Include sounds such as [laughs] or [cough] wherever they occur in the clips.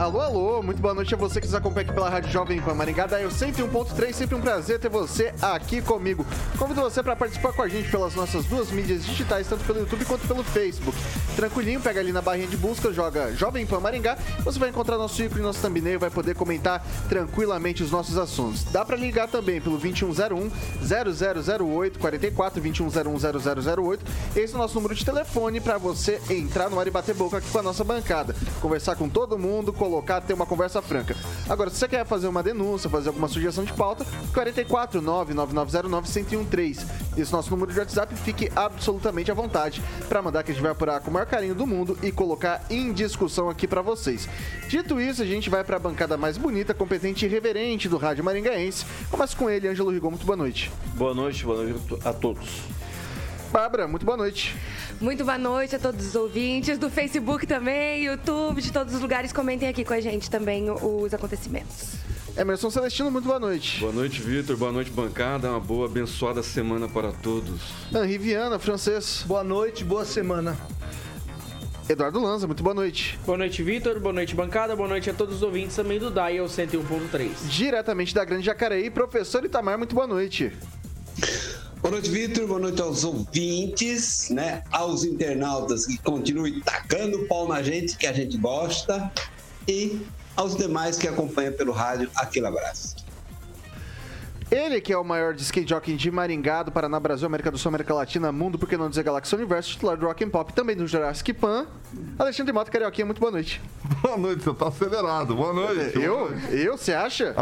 Alô, alô, muito boa noite a você que nos acompanha aqui pela Rádio Jovem Pan Maringá, da eu 101.3, sempre um prazer ter você aqui comigo. Convido você para participar com a gente pelas nossas duas mídias digitais, tanto pelo YouTube quanto pelo Facebook. Tranquilinho, pega ali na barrinha de busca, joga Jovem Pan Maringá, você vai encontrar nosso ícone, nosso thumbnail, vai poder comentar tranquilamente os nossos assuntos. Dá para ligar também pelo 2101 0008 44 2101 0008. Esse é o nosso número de telefone para você entrar no ar e bater boca aqui com a nossa bancada, conversar com todo mundo, colocar, ter uma conversa franca. Agora, se você quer fazer uma denúncia, fazer alguma sugestão de pauta, 44 99909 1013. Esse nosso número de WhatsApp, fique absolutamente à vontade para mandar que a gente vai apurar com o maior carinho do mundo e colocar em discussão aqui para vocês. Dito isso, a gente vai para a bancada mais bonita, competente e reverente do Rádio Maringaense. Começa com ele, Ângelo Rigon. Muito boa noite. Boa noite, boa noite a todos. Bárbara, muito boa noite. Muito boa noite a todos os ouvintes do Facebook também, YouTube, de todos os lugares. Comentem aqui com a gente também os acontecimentos. Emerson Celestino, muito boa noite. Boa noite, Vitor. Boa noite, bancada. Uma boa, abençoada semana para todos. Henri Viana, francês. Boa noite, boa semana. Eduardo Lanza, muito boa noite. Boa noite, Vitor. Boa noite, bancada. Boa noite a todos os ouvintes também do Dial 101.3. Diretamente da Grande Jacareí, professor Itamar, muito boa noite. Boa noite, Vitor. Boa noite aos ouvintes, né? Aos internautas que continuem tacando o pau na gente, que a gente gosta. E aos demais que acompanham pelo rádio, aquele abraço. Ele que é o maior de skate jockey de Maringá, do Paraná, Brasil, América do Sul, América Latina, Mundo, por que não dizer Galáxia Universo, titular do Rock and Pop, também do Jurassic Pan. Alexandre Mota, Carioquinha, muito boa noite. [laughs] Boa noite, você tá acelerado. Boa noite. Eu? Eu? Você acha?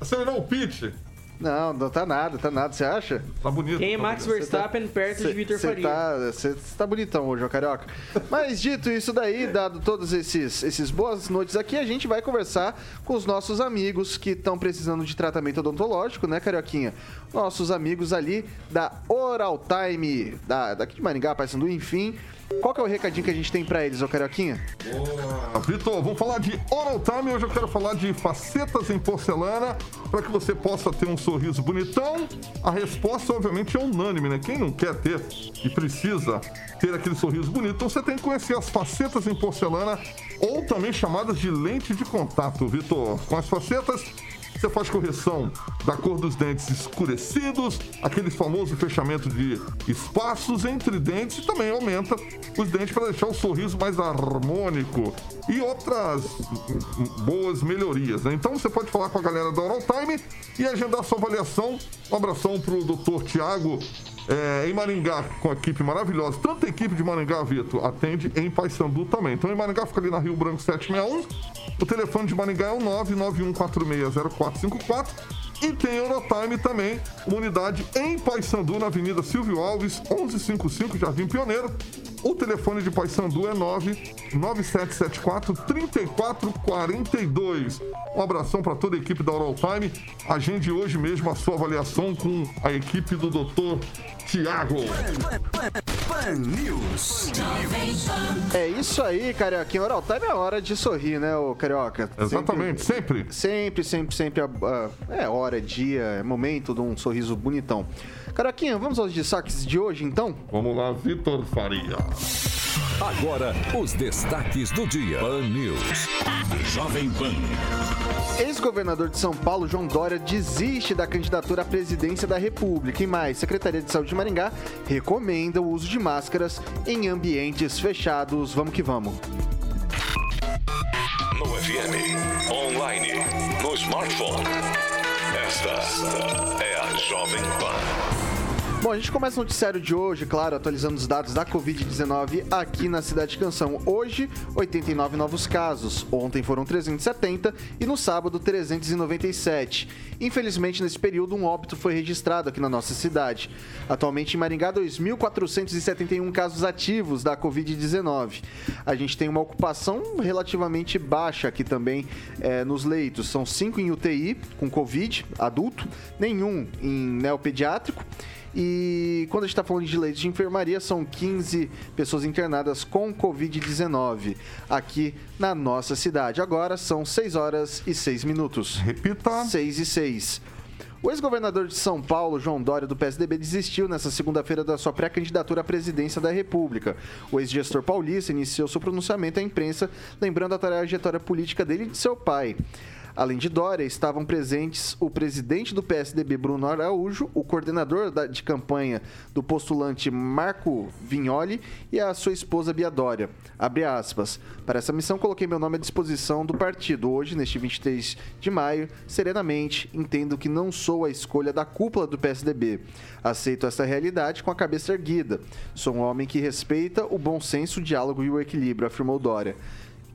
Acelerou o pitch. Não, não tá nada, tá nada, você acha? Tá bonito. Quem é tá Max bonito. Verstappen tá, perto cê, de Vitor Faria? Tá, você tá bonitão hoje, ó, Carioca. Mas dito isso daí, dado todos esses, esses boas noites aqui, a gente vai conversar com os nossos amigos que estão precisando de tratamento odontológico, né, Carioquinha? Nossos amigos ali da Oral Time, da, daqui de Maringá, Paysandu, enfim. Qual que é o recadinho que a gente tem pra eles, ô Carioquinha? Boa. Vitor, vamos falar de Oral Time. Hoje eu quero falar de facetas em porcelana para que você possa ter um sorriso bonitão. A resposta, obviamente, é unânime, né? Quem não quer ter e precisa ter aquele sorriso bonito, então você tem que conhecer as facetas em porcelana ou também chamadas de lente de contato, Vitor. Com as facetas, você faz correção da cor dos dentes escurecidos, aquele famoso fechamento de espaços entre dentes e também aumenta os dentes para deixar o sorriso mais harmônico e outras boas melhorias. Né? Então você pode falar com a galera da Oral Time e agendar sua avaliação. Um abração para o doutor Tiago é, em Maringá, com a equipe maravilhosa. Tanta equipe de Maringá, Vitor, atende em Paysandu também. Então, em Maringá, fica ali na Rio Branco 761. O telefone de Maringá é o 991460454. E tem Eurotime também, uma unidade em Paysandu, na Avenida Silvio Alves, 1155, Jardim Pioneiro. O telefone de Paysandu é 99774-3442. Um abração para toda a equipe da Oral Time. Agende hoje mesmo a sua avaliação com a equipe do Dr. Tiago. Pan News. É isso aí, Carioquinha. Oral Time é hora de sorrir, né, ô Carioca? Exatamente, sempre. Sempre, sempre, sempre. é hora, dia, é momento de um sorriso bonitão. Carioquinha, vamos aos destaques de hoje, então? Vamos lá, Vitor Faria. Agora, os destaques do dia. Pan News. Jovem Pan. Ex-governador de São Paulo, João Dória, desiste da candidatura à presidência da República. E mais, Secretaria de Saúde de Maringá recomenda o uso de máscaras em ambientes fechados. Vamos que vamos. No FM, online, no smartphone. Esta é a Jovem Pan. Bom, a gente começa o noticiário de hoje, claro, atualizando os dados da Covid-19 aqui na Cidade de Canção. Hoje, 89 novos casos. Ontem foram 370 e no sábado, 397. Infelizmente, nesse período, um óbito foi registrado aqui na nossa cidade. Atualmente, em Maringá, 2.471 casos ativos da Covid-19. A gente tem uma ocupação relativamente baixa aqui também é, nos leitos. São cinco em UTI com Covid, adulto, nenhum em neopediátrico. E quando a gente está falando de leitos de enfermaria, são 15 pessoas internadas com Covid-19 aqui na nossa cidade. Agora são 6 horas e 6 minutos. Repita. 6 e 6. O ex-governador de São Paulo, João Dória, do PSDB, desistiu nesta segunda-feira da sua pré-candidatura à presidência da República. O ex-gestor paulista iniciou seu pronunciamento à imprensa, lembrando a trajetória política dele e de seu pai. Além de Dória, estavam presentes o presidente do PSDB, Bruno Araújo, o coordenador de campanha do postulante Marco Vignoli e a sua esposa Bia Dória. Abre aspas. Para essa missão, coloquei meu nome à disposição do partido. Hoje, neste 23 de maio, serenamente, entendo que não sou a escolha da cúpula do PSDB. Aceito essa realidade com a cabeça erguida. Sou um homem que respeita o bom senso, o diálogo e o equilíbrio, afirmou Dória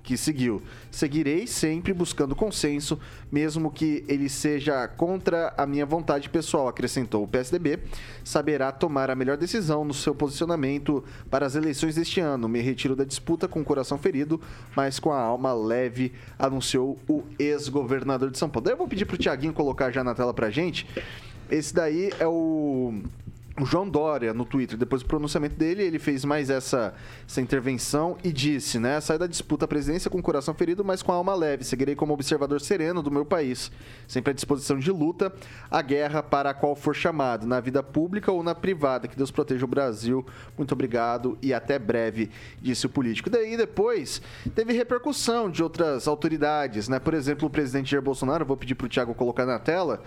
que seguiu. Seguirei sempre buscando consenso, mesmo que ele seja contra a minha vontade pessoal, acrescentou. O PSDB saberá tomar a melhor decisão no seu posicionamento para as eleições deste ano. Me retiro da disputa com o coração ferido, mas com a alma leve, anunciou o ex-governador de São Paulo. Daí eu vou pedir para o Tiaguinho colocar já na tela para gente. Esse daí é o o João Dória no Twitter, depois do pronunciamento dele, ele fez mais essa, essa intervenção e disse, né? Sai da disputa à presidência com o coração ferido, mas com a alma leve. Seguirei como observador sereno do meu país, sempre à disposição de luta, a guerra para a qual for chamado, na vida pública ou na privada. Que Deus proteja o Brasil. Muito obrigado e até breve, disse o político. Daí depois teve repercussão de outras autoridades, né? Por exemplo, o presidente Jair Bolsonaro, vou pedir para o Tiago colocar na tela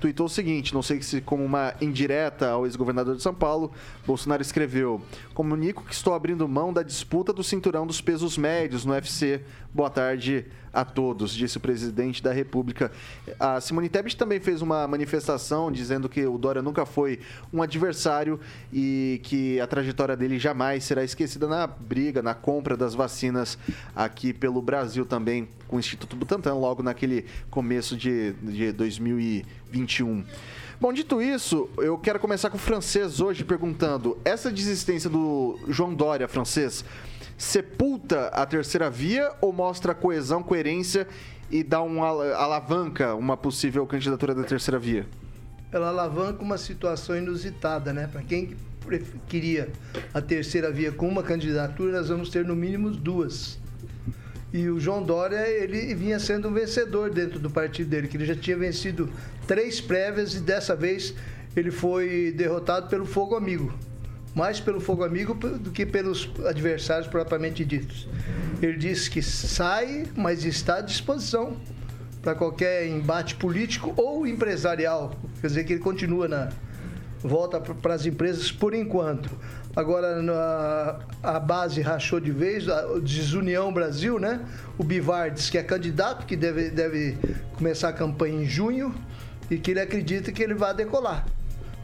tweetou o seguinte, não sei se como uma indireta ao ex-governador de São Paulo, Bolsonaro escreveu: "Comunico que estou abrindo mão da disputa do cinturão dos pesos médios no UFC. Boa tarde a todos", disse o presidente da República. A Simone Tebet também fez uma manifestação dizendo que o Dória nunca foi um adversário e que a trajetória dele jamais será esquecida na briga, na compra das vacinas aqui pelo Brasil também com o Instituto Butantan, logo naquele começo de, de 2021. Bom, dito isso, eu quero começar com o francês hoje perguntando: essa desistência do João Dória, francês, sepulta a terceira via ou mostra coesão, coerência e dá uma alavanca uma possível candidatura da terceira via? Ela alavanca uma situação inusitada, né? Para quem queria a terceira via com uma candidatura, nós vamos ter no mínimo duas. E o João Dória, ele vinha sendo um vencedor dentro do partido dele, que ele já tinha vencido três prévias e dessa vez ele foi derrotado pelo Fogo Amigo. Mais pelo Fogo Amigo do que pelos adversários propriamente ditos. Ele disse que sai, mas está à disposição para qualquer embate político ou empresarial. Quer dizer que ele continua na volta para as empresas por enquanto. Agora na, a base rachou de vez, a Desunião Brasil, né? O Bivar diz que é candidato, que deve, deve começar a campanha em junho e que ele acredita que ele vai decolar.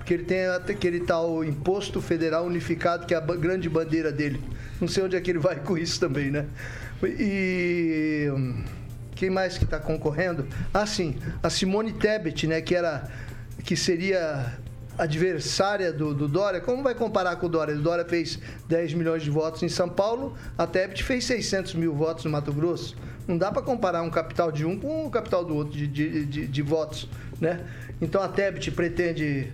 Porque ele tem aquele tal imposto federal unificado, que é a grande bandeira dele. Não sei onde é que ele vai com isso também, né? E quem mais que está concorrendo? Ah, sim, a Simone Tebet, né? Que era que seria adversária do, do, Dória, como vai comparar com o Dória? O Dória fez 10 milhões de votos em São Paulo, a Tebet fez 600 mil votos no Mato Grosso. Não dá para comparar um capital de um com o capital do outro de, de, de, de votos, né? Então a Tebet pretende,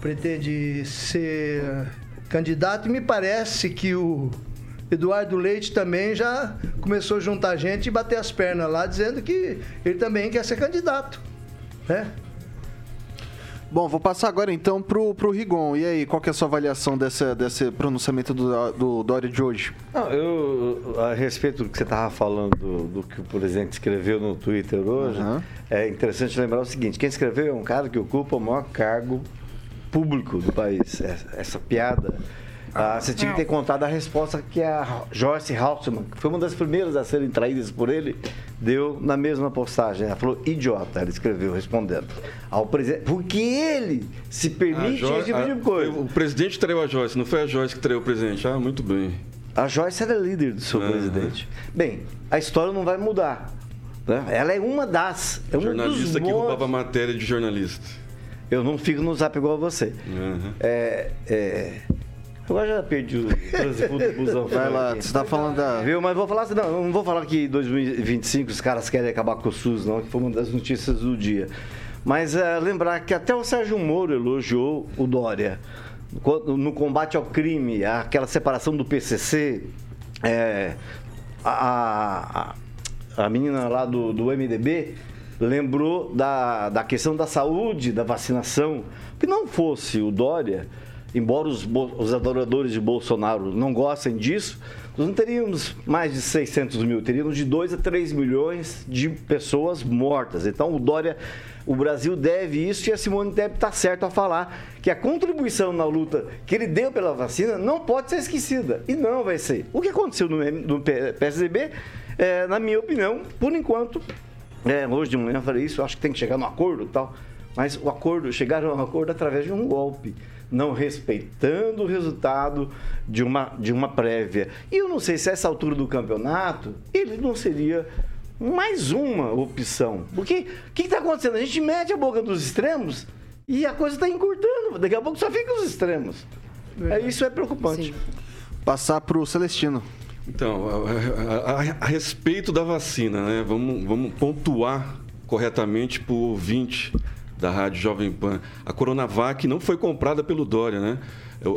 pretende ser candidato e me parece que o Eduardo Leite também já começou a juntar gente e bater as pernas lá, dizendo que ele também quer ser candidato, né? Bom, vou passar agora então pro, pro Rigon. E aí, qual que é a sua avaliação dessa, desse pronunciamento do, do Dória de hoje? Não, eu, a respeito do que você estava falando, do, do, que o presidente escreveu no Twitter hoje, uhum. é interessante lembrar o seguinte: quem escreveu é um cara que ocupa o maior cargo público do país. Essa, essa piada Ah, você tinha que ter contado a resposta que a Joyce Haltman, que foi uma das primeiras a serem traídas por ele, deu na mesma postagem. Ela falou idiota, ela escreveu respondendo ao presidente. Porque ele se permite esse tipo de a- coisa. O presidente traiu a Joyce, não foi a Joyce que traiu o presidente. Ah, muito bem. A Joyce era líder do seu Aham. presidente. Bem, a história não vai mudar. né? Ela é uma das. É um jornalista que roubava matéria de jornalista. Eu não fico no zap igual a você. Uhum. É, é... Agora já perdi o trânsito do busão. Vai lá, você tá falando da. Viu? Mas vou falar assim, não, não vou falar que em 2025 os caras querem acabar com o SUS, não, que foi uma das notícias do dia. Mas é, lembrar que até o Sérgio Moro elogiou o Dória. No combate ao crime, aquela separação do PCC, é, a, a, a menina lá do, do MDB lembrou da, da questão da saúde, da vacinação. Que não fosse o Dória, embora os, os adoradores de Bolsonaro não gostem disso, nós não teríamos mais de 600 mil, teríamos de 2 a 3 milhões de pessoas mortas. Então o Dória, o Brasil deve isso e a Simone deve estar certo a falar que a contribuição na luta que ele deu pela vacina não pode ser esquecida. E não vai ser. O que aconteceu no, no PSDB, é, na minha opinião, por enquanto, é, hoje de manhã eu falei isso, acho que tem que chegar no acordo e tal. Mas o acordo, chegaram a um acordo através de um golpe, não respeitando o resultado de uma, de uma prévia. E eu não sei se a essa altura do campeonato ele não seria mais uma opção. Porque o que está acontecendo? A gente mete a boca dos extremos e a coisa está encurtando. Daqui a pouco só fica os extremos. É, isso é preocupante. Passar pro Celestino. Então, a, a- a- a respeito da vacina, né? Vamos, vamos pontuar corretamente para o ouvinte da Rádio Jovem Pan. A Coronavac não foi comprada pelo Dória, né?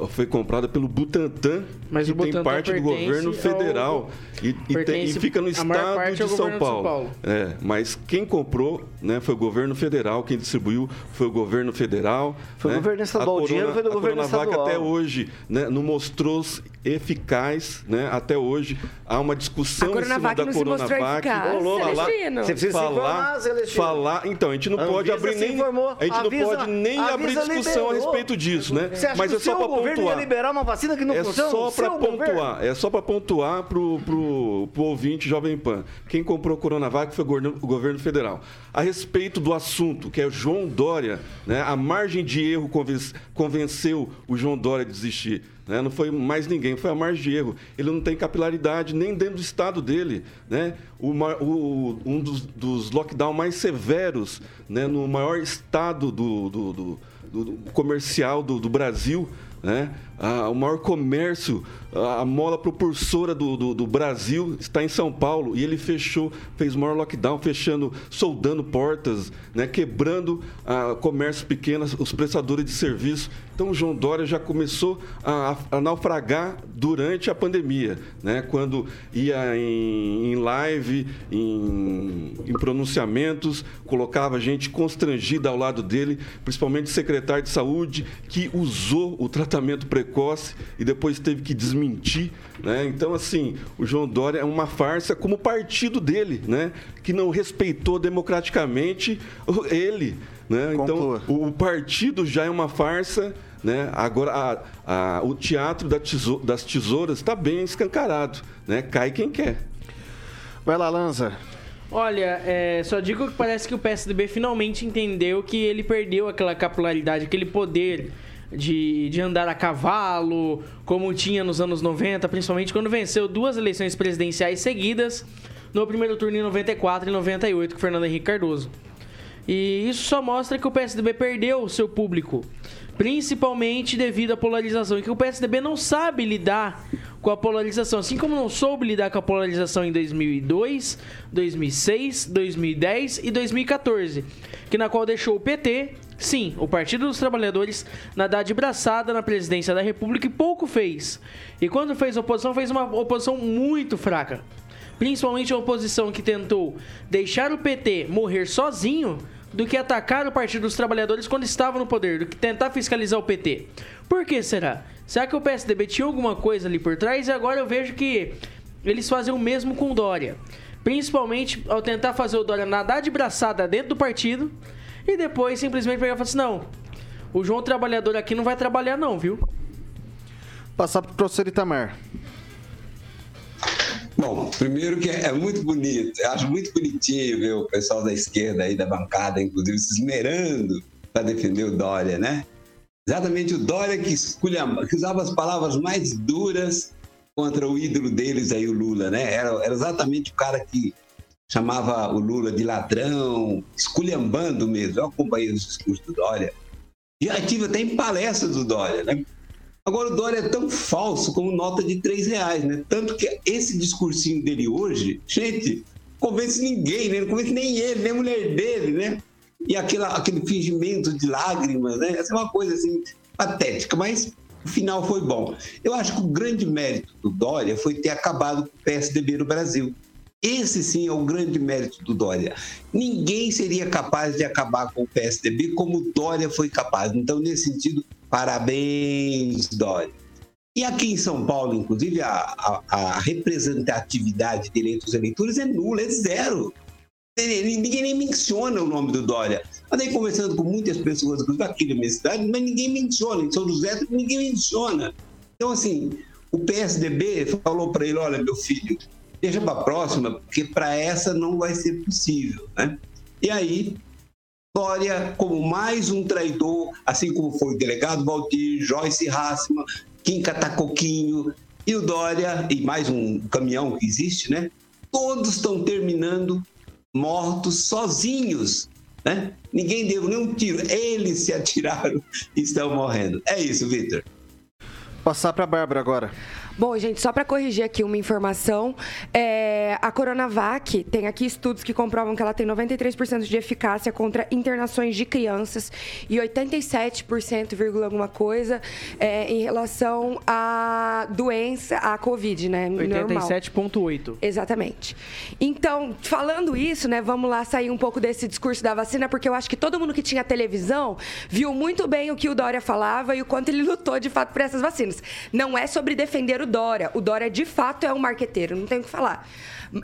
Foi comprada pelo Butantan, Mas que o tem Butantan parte do governo ao- federal e, e tem- e fica no a estado de ao São governo de São Paulo. Paulo. É, mas quem comprou né, foi o governo federal, quem distribuiu foi o governo federal. Foi o né? governo estadual, A o dinheiro foi do a governo Coronavac estadual. até hoje né, não mostrou-se eficaz, né? Até hoje há uma discussão A em cima da não mostrou Coronavac. falar-. Você precisa se informar, falar, Celestino. falar, então a gente não A pode abrir nem informou. a gente A Anvisa- não pode nem a abrir discussão a liberou. respeito disso, né? Você acha Mas que é o só para governo ia liberar uma vacina que não É funciona? só para governo? pontuar, é só para pontuar pro, pro, pro ouvinte Jovem Pan. Quem comprou Coronavac foi o governo, o governo federal. A respeito do assunto, que é o João Dória, né, a margem de erro conven- convenceu o João Dória a desistir. né? Não foi mais ninguém, foi a margem de erro. Ele não tem capilaridade nem dentro do estado dele. Né? O, o- um dos, dos lockdown mais severos né, no maior estado do, do- do- do- do comercial do, do Brasil, né? O maior comércio, a a mola propulsora do, do, do Brasil está em São Paulo e ele fechou, fez o maior lockdown, fechando, soldando portas, né? quebrando ah, comércios pequenos, os prestadores de serviço. Então o João Dória já começou a, a naufragar durante a pandemia, né? quando ia em, em live, em, em pronunciamentos, colocava gente constrangida ao lado dele, principalmente o secretário de saúde, que usou o tratamento precoce e depois teve que desmentir. Né? Então, assim, o João Dória é uma farsa como o partido dele, né? que não respeitou democraticamente o- ele. Né? Então, o, o partido já é uma farsa. Né? Agora, a- a- o teatro da das tesouras está bem escancarado. Né? Cai quem quer. Vai lá, Lanza. Olha, é, só digo que parece que o PSDB finalmente entendeu que ele perdeu aquela capilaridade, aquele poder de, de andar a cavalo, como tinha nos anos 90, principalmente quando venceu duas eleições presidenciais seguidas, no primeiro turno em 94 e 98 com Fernando Henrique Cardoso. E isso só mostra que o PSDB perdeu o seu público, principalmente devido à polarização, e que o PSDB não sabe lidar com a polarização, assim como não soube lidar com a polarização em 2002, 2006, 2010 e 2014, que na qual deixou o PT, sim, o Partido dos Trabalhadores, nadar de braçada na presidência da República e pouco fez. E quando fez oposição, fez uma oposição muito fraca. Principalmente a oposição que tentou deixar o PT morrer sozinho do que atacar o Partido dos Trabalhadores quando estava no poder, do que tentar fiscalizar o PT. Por que será? Será que o PSDB tinha alguma coisa ali por trás? E agora eu vejo que eles fazem o mesmo com o Dória. Principalmente ao tentar fazer o Dória nadar de braçada dentro do partido e depois simplesmente pegar e falar assim: não, o João Trabalhador aqui não vai trabalhar, não, viu? Passar pro professor Itamar. Bom, primeiro que é muito bonito, eu acho muito bonitinho ver o pessoal da esquerda aí da bancada, inclusive, se esmerando para defender o Dória, né? Exatamente o Dória que, escolha, que usava as palavras mais duras contra o ídolo deles aí, o Lula, né? Era, era exatamente o cara que chamava o Lula de ladrão, esculhambando mesmo. Eu acompanhei os discursos do Dória. Já tive até em palestras do Dória, né? Agora o Dória é tão falso como nota de três reais, né? Tanto que esse discursinho dele hoje, gente, convence ninguém, né? Não convence nem ele, nem a mulher dele, né? E aquela, aquele fingimento de lágrimas, né? Essa é uma coisa assim patética, mas o final foi bom. Eu acho que o grande mérito do Dória foi ter acabado com o PSDB no Brasil. Esse sim é o grande mérito do Dória. Ninguém seria capaz de acabar com o PSDB como Dória foi capaz. Então, nesse sentido, parabéns, Dória. E aqui em São Paulo, inclusive, a, a, a representatividade de eleitos eleitores é nula, é zero. Ninguém nem menciona o nome do Dória. Andei conversando com muitas pessoas aqui na minha cidade, mas ninguém menciona. Em São José, ninguém menciona. Então, assim, o PSDB falou para ele: olha, meu filho, deixa para a próxima, porque para essa não vai ser possível. Né? E aí, Dória, como mais um traidor, assim como foi o delegado Valdir, Joyce Hassman, Kim Catacoquinho e o Dória, e mais um caminhão que existe, né? Todos estão terminando mortos sozinhos. Né? Ninguém deu nenhum tiro, eles se atiraram e estão morrendo. É isso, Vitor. Passar para a Bárbara agora. Bom, gente, só para corrigir aqui uma informação, é, a Coronavac tem aqui estudos que comprovam que ela tem 93% de eficácia contra internações de crianças e 87%, alguma coisa, é, em relação à doença, à Covid, né? 87,8. Exatamente. Então, falando isso, né, vamos lá sair um pouco desse discurso da vacina, porque eu acho que todo mundo que tinha televisão viu muito bem o que o Dória falava e o quanto ele lutou de fato por essas vacinas. Não é sobre defender o Dória. O Dória, de fato, é um marqueteiro, não tem o que falar.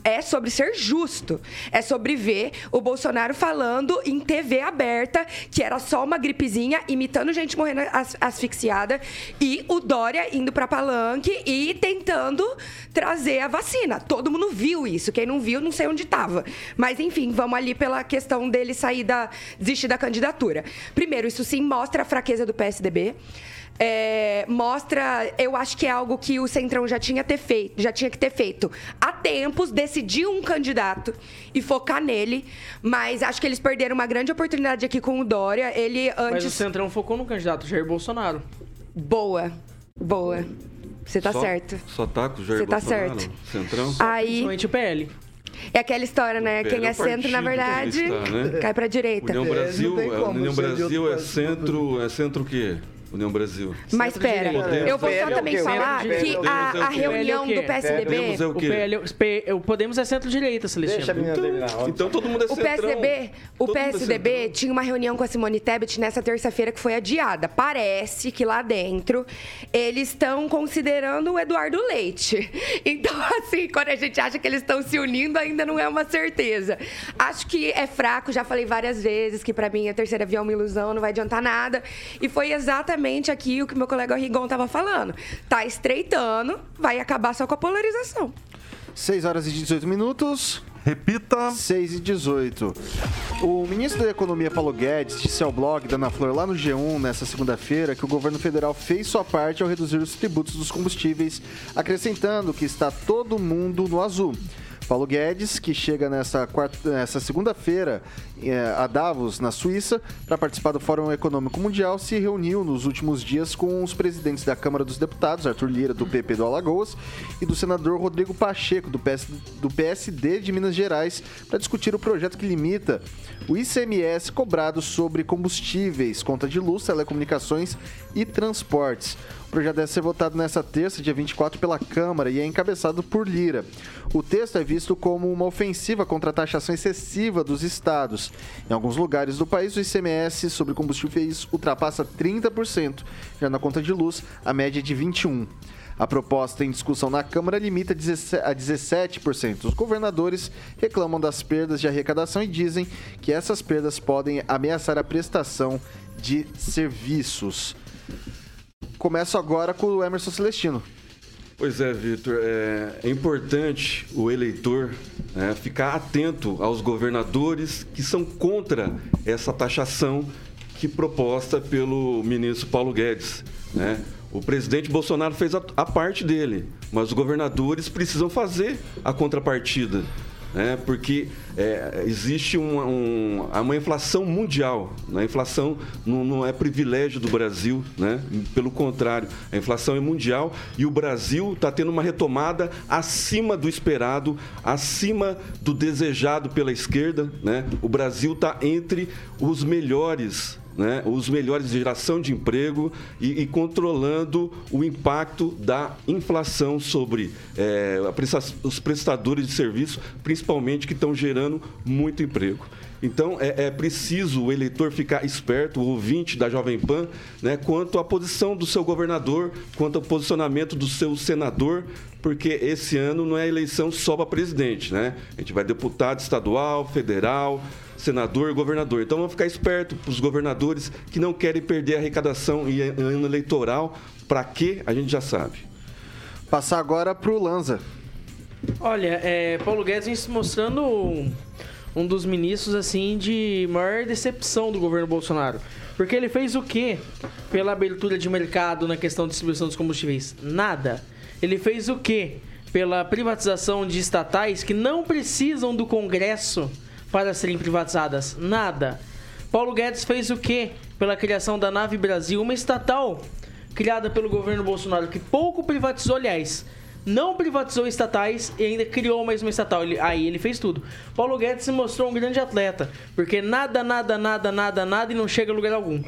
É sobre ser justo. É sobre ver o Bolsonaro falando em TV aberta que era só uma gripezinha, imitando gente morrendo as, asfixiada, e o Dória indo para palanque e tentando trazer a vacina. Todo mundo viu isso. Quem não viu, não sei onde estava. Mas, enfim, vamos ali pela questão dele sair da. desistir da candidatura. Primeiro, isso sim mostra a fraqueza do PSDB é, mostra, eu acho que é algo que o Centrão já tinha, ter feito, já tinha que ter feito há tempos, decidir um candidato e focar nele, mas acho que eles perderam uma grande oportunidade aqui com o Dória. Ele antes. Mas o Centrão focou no candidato Jair Bolsonaro. Boa, boa. Você tá só, certo. Só tá com o Jair Você tá Bolsonaro? certo. Centrão? Aí, Principalmente o PL. É aquela história, né? Quem é é centro, na verdade, está, né? cai pra direita. União É, não Brasil, tem é, como União Brasil é centro, é centro o quê? União Brasil. Mas pera, Podemos. eu vou só é o também falar que é o a, a reunião é o do? PSDB... Podemos é o O? PL, o P- o Podemos é centro-direita, Celestino. ó. Então todo mundo é O centrão. PSDB, o é PSDB tinha uma reunião com a Simone Tebet nessa terça-feira que foi adiada. Parece que lá dentro eles estão considerando o Eduardo Leite. [laughs] Então, assim, quando a gente acha que eles estão se unindo, ainda não é uma certeza. Acho que é fraco, já falei várias vezes que pra mim a terceira via é uma ilusão, não vai adiantar nada. E foi exatamente aqui o que meu colega Rigon tava falando. Tá estreitando, vai acabar só com a polarização. 6 horas e 18 minutos. Repita. 6 e 18. O ministro da Economia, Paulo Guedes, disse ao blog da Ana Flor lá no G1 nessa segunda-feira que o governo federal fez sua parte ao reduzir os tributos dos combustíveis, acrescentando que está todo mundo no azul. Paulo Guedes, que chega nessa, nessa segunda-feira eh, a Davos, na Suíça, para participar do Fórum Econômico Mundial, se reuniu nos últimos dias com os presidentes da Câmara dos Deputados, Arthur Lira, do PP do Alagoas, e do senador Rodrigo Pacheco, do, PS, do PSD de Minas Gerais, para discutir o projeto que limita o ICMS cobrado sobre combustíveis, conta de luz, telecomunicações e transportes. Projeto deve ser votado nesta terça, dia 24, pela Câmara e é encabeçado por Lira. O texto é visto como uma ofensiva contra a taxação excessiva dos estados. Em alguns lugares do país, o ICMS sobre combustíveis ultrapassa 30%. Já na conta de luz, a média é de 21%. A proposta em discussão na Câmara limita a 17%. Os governadores reclamam das perdas de arrecadação e dizem que essas perdas podem ameaçar a prestação de serviços. Começo agora com o Emerson Celestino. Pois é, Vitor. É, é importante o eleitor né, ficar atento aos governadores que são contra essa taxação que proposta pelo ministro Paulo Guedes. Né? O presidente Bolsonaro fez a, a parte dele, mas os governadores precisam fazer a contrapartida né? porque é, existe uma, um, uma inflação mundial. Né? A inflação não, não, é privilégio do Brasil, né? pelo contrário, a inflação é mundial e o Brasil está tendo uma retomada acima do esperado, acima do desejado pela esquerda. Né? O Brasil está entre os melhores né, os melhores de geração de emprego e, e, controlando o impacto da inflação sobre é, os prestadores de serviço, principalmente que estão gerando muito emprego. Então é, é, preciso o eleitor ficar esperto, o ouvinte da Jovem Pan, né, quanto à posição do seu governador, quanto ao posicionamento do seu senador, porque esse ano não é eleição só para presidente, né? A gente vai deputado estadual, federal, senador e governador. Então vamos ficar esperto para os governadores que não querem perder a arrecadação em ano eleitoral. Para quê? A gente já sabe. Passar agora para o Lanza. Olha, é, Paulo Guedes vem se mostrando um, dos ministros assim de maior decepção do governo Bolsonaro. Porque ele fez o quê pela abertura de mercado na questão de distribuição dos combustíveis? Nada. Ele fez o quê pela privatização de estatais que não precisam do Congresso para serem privatizadas? Nada. Paulo Guedes fez o que pela criação da Nave Brasil, uma estatal criada pelo governo Bolsonaro, que pouco privatizou, aliás, não privatizou estatais e ainda criou mais uma estatal. Ele, aí ele fez tudo. Paulo Guedes se mostrou um grande atleta, porque nada, nada, nada, nada, nada e não chega a lugar algum.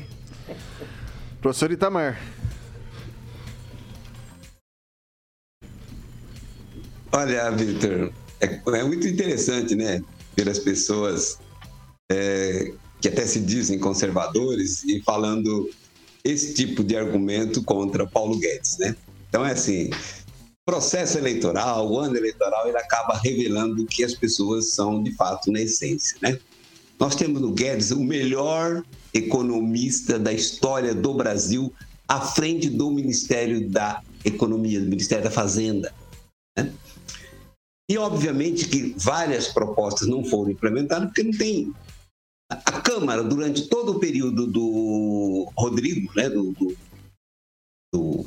Professor Itamar. Olha, Victor, é, é muito interessante, né? pelas pessoas é, que até se dizem conservadores e falando esse tipo de argumento contra Paulo Guedes, né? Então é assim, processo eleitoral, o ano eleitoral, ele acaba revelando que as pessoas são de fato na essência, né? Nós temos no Guedes o melhor economista da história do Brasil à frente do Ministério da Economia, do Ministério da Fazenda. Né? E, obviamente, que várias propostas não foram implementadas porque não tem. A Câmara, durante todo o período do Rodrigo, né, do, do, do,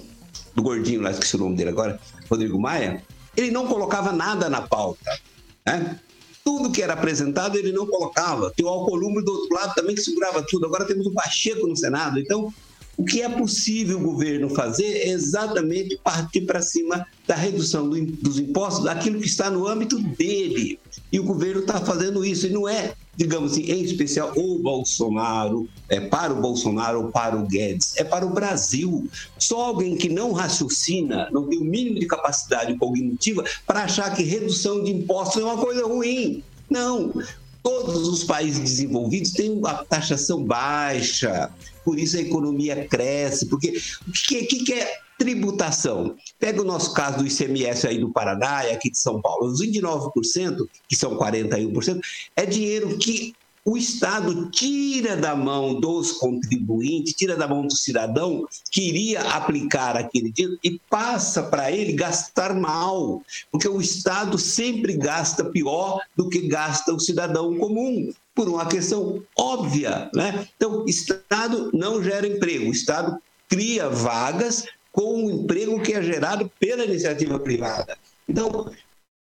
do gordinho lá, esqueci o nome dele agora, Rodrigo Maia, ele não colocava nada na pauta. Né? Tudo que era apresentado ele não colocava. Tem o Alcolumbre do outro lado também que segurava tudo. Agora temos o Pacheco no Senado. Então, o que é possível o governo fazer é exatamente partir para cima da redução do, dos impostos, daquilo que está no âmbito dele. E o governo está fazendo isso, e não é, digamos assim, em especial o Bolsonaro, é para o Bolsonaro ou para o Guedes, é para o Brasil. Só alguém que não raciocina, não tem o mínimo de capacidade cognitiva para achar que redução de impostos é uma coisa ruim. Não, todos os países desenvolvidos têm uma taxação baixa, por isso a economia cresce, porque o que, que, que é tributação? Pega o nosso caso do ICMS aí do Paraná e aqui de São Paulo, os 29%, que são 41%, é dinheiro que o Estado tira da mão dos contribuintes, tira da mão do cidadão que iria aplicar aquele dinheiro e passa para ele gastar mal, porque o Estado sempre gasta pior do que gasta o cidadão comum por uma questão óbvia. Né? Então, Estado não gera emprego, o Estado cria vagas com o emprego que é gerado pela iniciativa privada. Então,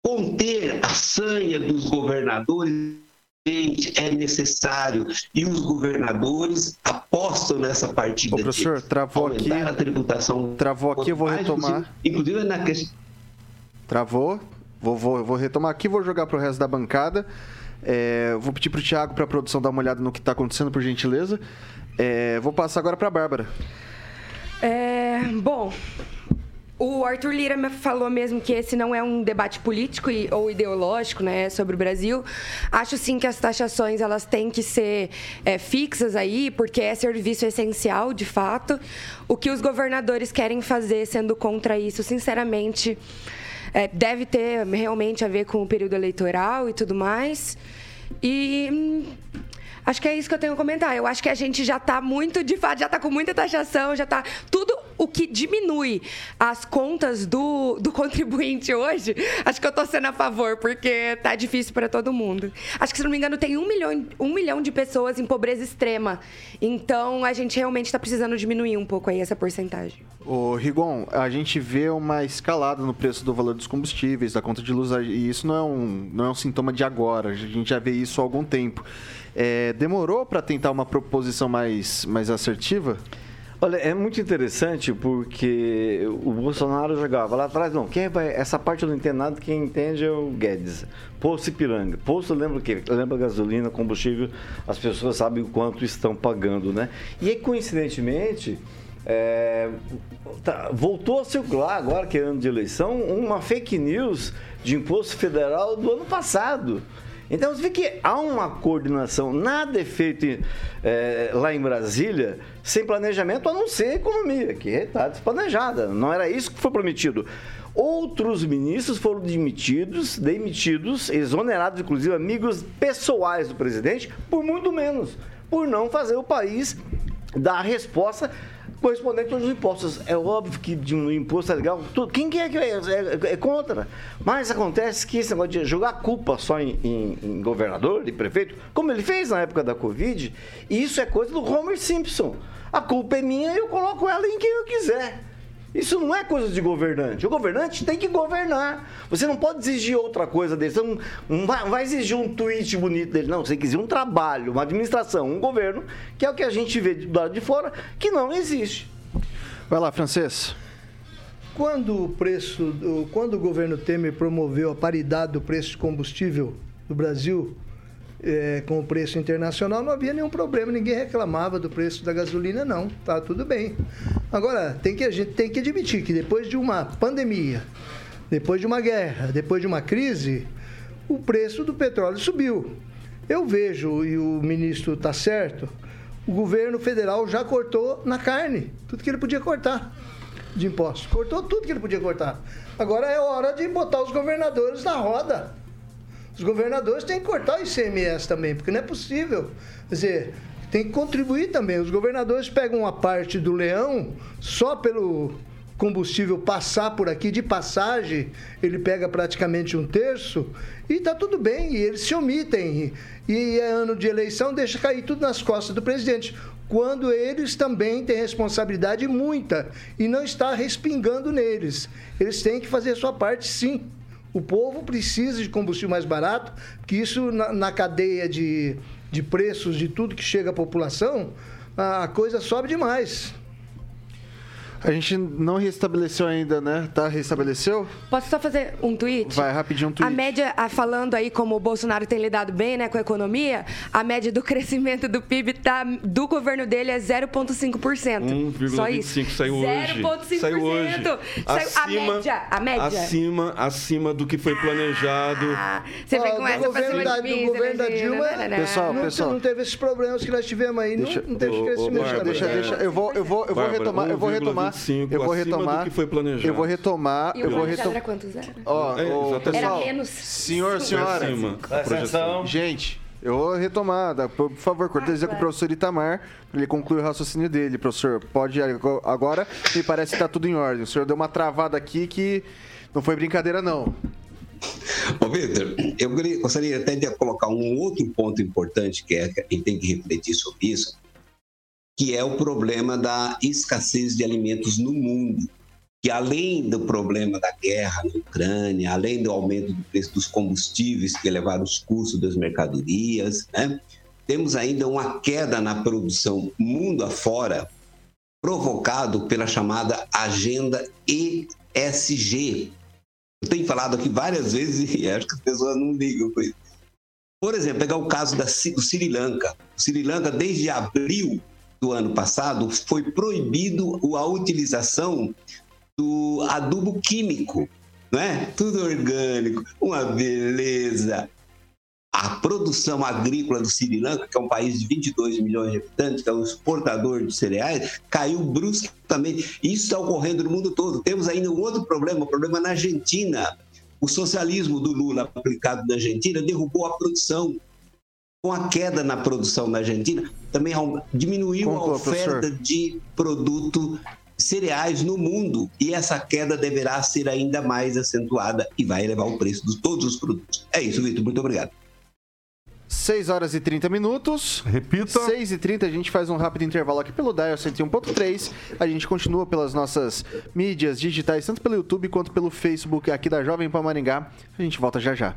conter a sanha dos governadores é necessário e os governadores apostam nessa partida. Ô, professor, travou aqui. A tributação travou aqui, eu vou retomar. Possível, inclusive na questão. Travou. Vou, vou, vou retomar aqui, vou jogar para o resto da bancada. É, vou pedir para o Thiago, para a produção, dar uma olhada no que está acontecendo, por gentileza. É, vou passar agora para a Bárbara. É, bom, o Arthur Lira falou mesmo que esse não é um debate político e, ou ideológico né, sobre o Brasil. Acho sim que as taxações elas têm que ser é, fixas aí, porque é serviço essencial, de fato. O que os governadores querem fazer sendo contra isso, sinceramente, é, deve ter realmente a ver com o período eleitoral e tudo mais. E hum, acho que é isso que eu tenho a comentar. Eu acho que a gente já está muito, de fato, já está com muita taxação, já está tudo o que diminui as contas do, do [laughs] contribuinte hoje, acho que eu tô sendo a favor, porque tá difícil para todo mundo. Acho que, se não me engano, tem um milhão, um milhão de pessoas em pobreza extrema. Então, a gente realmente está precisando diminuir um pouco aí essa porcentagem. Ô, Rigon, a gente vê uma escalada no preço do valor dos combustíveis, da conta de luz, e isso não é um, não é um sintoma de agora, a gente já vê isso há algum tempo. É, demorou para tentar uma proposição mais, mais assertiva? Olha, é muito interessante porque o Bolsonaro jogava lá atrás, não, quem vai, essa parte eu não entendo nada, quem entende é o Guedes. Posto Ipiranga. Posto lembra o quê? Lembra gasolina, combustível, as pessoas sabem o quanto estão pagando, né? E aí, coincidentemente, é, tá, voltou a circular agora, que é ano de eleição, uma fake news de imposto federal do ano passado. Então você vê que há uma coordenação, nada é feito é, lá em Brasília sem planejamento, a não ser economia, que está desplanejada. Não era isso que foi prometido. Outros ministros foram demitidos, demitidos, exonerados, inclusive amigos pessoais do presidente, por muito menos, por não fazer o país dar a resposta correspondente aos impostos. É óbvio que diminuir imposto é legal. Tudo. Quem quer que é, é, é, contra? Mas acontece que esse negócio de jogar culpa só em, em, em, governador e prefeito, como ele fez na época da Covid, isso é coisa do Homer Simpson. A culpa é minha e eu coloco ela em quem eu quiser. Isso não é coisa de governante. O governante tem que governar. Você não pode exigir outra coisa dele. Você não, não vai exigir um tweet bonito dele. Não, você tem que exigir um trabalho, uma administração, um governo, que é o que a gente vê do lado de fora, que não existe. Vai lá, Francês. Quando o preço, quando o governo Temer promoveu a paridade do preço de combustível no Brasil, é, com o preço internacional, não havia nenhum problema, ninguém reclamava do preço da gasolina, não. Tá tudo bem. Agora, tem que, a gente tem que admitir que depois de uma pandemia, depois de uma guerra, depois de uma crise, o preço do petróleo subiu. Eu vejo, e o ministro está certo, o governo federal já cortou na carne tudo que ele podia cortar de impostos. Cortou tudo que ele podia cortar. Agora é hora de botar os governadores na roda. Os governadores têm que cortar o ICMS também, porque não é possível. Quer dizer, tem que contribuir também. Os governadores pegam uma parte do leão só pelo combustível passar por aqui de passagem, ele pega praticamente um terço e está tudo bem, e eles se omitem. E é ano de eleição, deixa cair tudo nas costas do presidente. Quando eles também têm responsabilidade muita e não está respingando neles. Eles têm que fazer a sua parte sim. O povo precisa de combustível mais barato, que isso na, na cadeia de, de preços de tudo que chega à população, a coisa sobe demais. A gente não restabeleceu ainda, né? Tá? Restabeleceu? Posso só fazer um tweet? Vai, rapidinho um tweet. A média, falando aí como o Bolsonaro tem lidado bem né, com a economia, a média do [laughs] crescimento do PIB tá, do governo dele é 0,5%. 1,25 só isso. saiu hoje. 0,5%. Saiu hoje. Saiu acima, a média, a média. Acima, acima do que foi planejado. Ah, você vem com essa pra cima de mim, O governo da Dilma, pessoal, não, pessoal. não teve esses problemas que nós tivemos aí, deixa, não, não teve crescimento. Deixa, deixa, deixa, eu vou, eu vou, eu vou retomar, eu vou retomar 25, eu vou retomar. que foi planejado. Eu vou retomar. E eu vou retomar. Era quanto zero? Ó, É, pessoal, Era menos. senhor, senhora. Acima, a. Gente, eu vou retomar. Por favor, cortesia com o professor Itamar, para ele concluir o raciocínio dele. Professor, pode agora. Me parece que está tudo em ordem. O senhor deu uma travada aqui que não foi brincadeira, não. Ô, Vitor, eu gostaria até de colocar um outro ponto importante que é que a gente tem que refletir sobre isso, que é o problema da escassez de alimentos no mundo. Que além do problema da guerra na Ucrânia, além do aumento do preço dos combustíveis que elevaram os custos das mercadorias, né, temos ainda uma queda na produção mundo afora, provocado pela chamada agenda ESG, eu tenho falado aqui várias vezes e acho que as pessoas não ligam com isso. Por exemplo, pegar o caso da, do Sri Lanka. O Sri Lanka, desde abril do ano passado, foi proibido a utilização do adubo químico, não é? Tudo orgânico, uma beleza. A produção agrícola do Sri Lanka, que é um país de 22 milhões de habitantes, que é um exportador de cereais, caiu bruscamente. Isso está ocorrendo no mundo todo. Temos ainda um outro problema, um problema na Argentina. O socialismo do Lula aplicado na Argentina derrubou a produção. Com a queda na produção na Argentina, também diminuiu a oferta professor. de produto cereais no mundo e essa queda deverá ser ainda mais acentuada e vai elevar o preço de todos os produtos. É isso, Vitor. Muito obrigado. 6 horas e 30 minutos. Repita. 6 e 30 a gente faz um rápido intervalo aqui pelo Dial 101.3. A gente continua pelas nossas mídias digitais, tanto pelo YouTube quanto pelo Facebook aqui da Jovem Pan Maringá. A gente volta já já.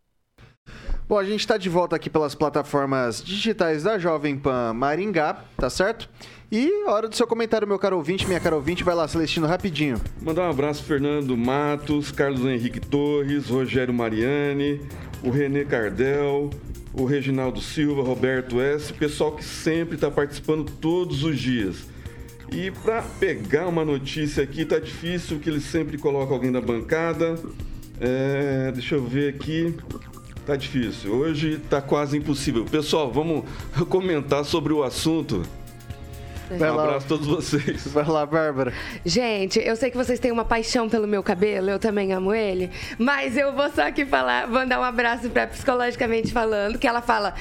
Bom, a gente está de volta aqui pelas plataformas digitais da Jovem Pan Maringá, tá certo? E hora do seu comentário, meu caro ouvinte, minha caro ouvinte, vai lá, Celestino, rapidinho. Mandar um abraço Fernando Matos, Carlos Henrique Torres, Rogério Mariani, o Renê Cardel, o Reginaldo Silva, Roberto S, pessoal que sempre está participando todos os dias. E para pegar uma notícia aqui, tá difícil, que eles sempre colocam alguém da bancada. É, deixa eu ver aqui. Tá difícil. Hoje tá quase impossível. Pessoal, vamos comentar sobre o assunto. Vai um lá. abraço a todos vocês. Vai lá, Bárbara. Gente, eu sei que vocês têm uma paixão pelo meu cabelo, eu também amo ele, mas eu vou só aqui falar, mandar um abraço pra psicologicamente falando, que ela fala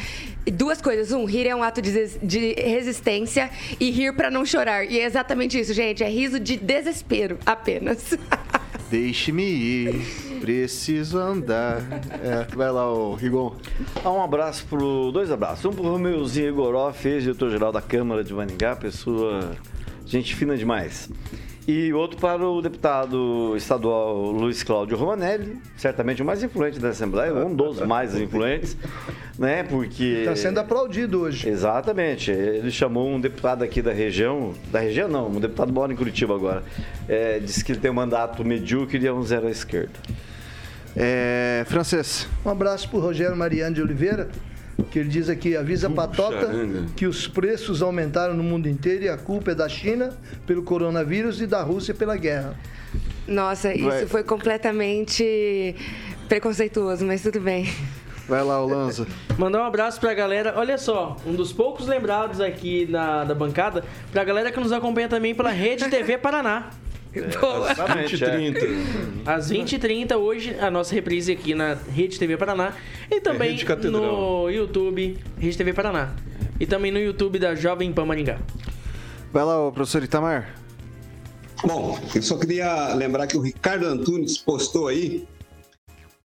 duas coisas. Um, rir é um ato de, de resistência e rir pra não chorar. E é exatamente isso, gente, é riso de desespero apenas. [laughs] Deixe-me ir, preciso andar. É, vai lá, ô Rigon. Ah, um abraço pro. Dois abraços. Um pro Romeuzinho Igoroff, ex-diretor-geral da Câmara de Maningá, pessoa. gente fina demais. E outro para o deputado estadual Luiz Cláudio Romanelli, certamente o mais influente da Assembleia, um dos [laughs] mais influentes, né? Porque. Está sendo aplaudido hoje. Exatamente. Ele chamou um deputado aqui da região, da região não, um deputado mora em Curitiba agora. É, disse que ele tem um mandato medíocre e é um zero à esquerda. É, francês. Um abraço para o Rogério Mariano de Oliveira, que ele diz aqui, avisa a Patota charanga. que os preços aumentaram no mundo inteiro e a culpa é da China pelo coronavírus e da Rússia pela guerra. Nossa, isso Vai. foi completamente preconceituoso, mas tudo bem. Vai lá, o Lanza. Mandar um abraço pra galera. Olha só, um dos poucos lembrados aqui na, da bancada, pra galera que nos acompanha também pela Rede TV Paraná. [laughs] Boa. Exatamente. 20 e 30. Às 20h30, hoje, a nossa reprise aqui na Rede TV Paraná. E também Rede Catedral. no YouTube, Rede TV Paraná. E também no YouTube da Jovem Pan Maringá. Vai lá, professor Itamar. Bom, eu só queria lembrar que o Ricardo Antunes postou aí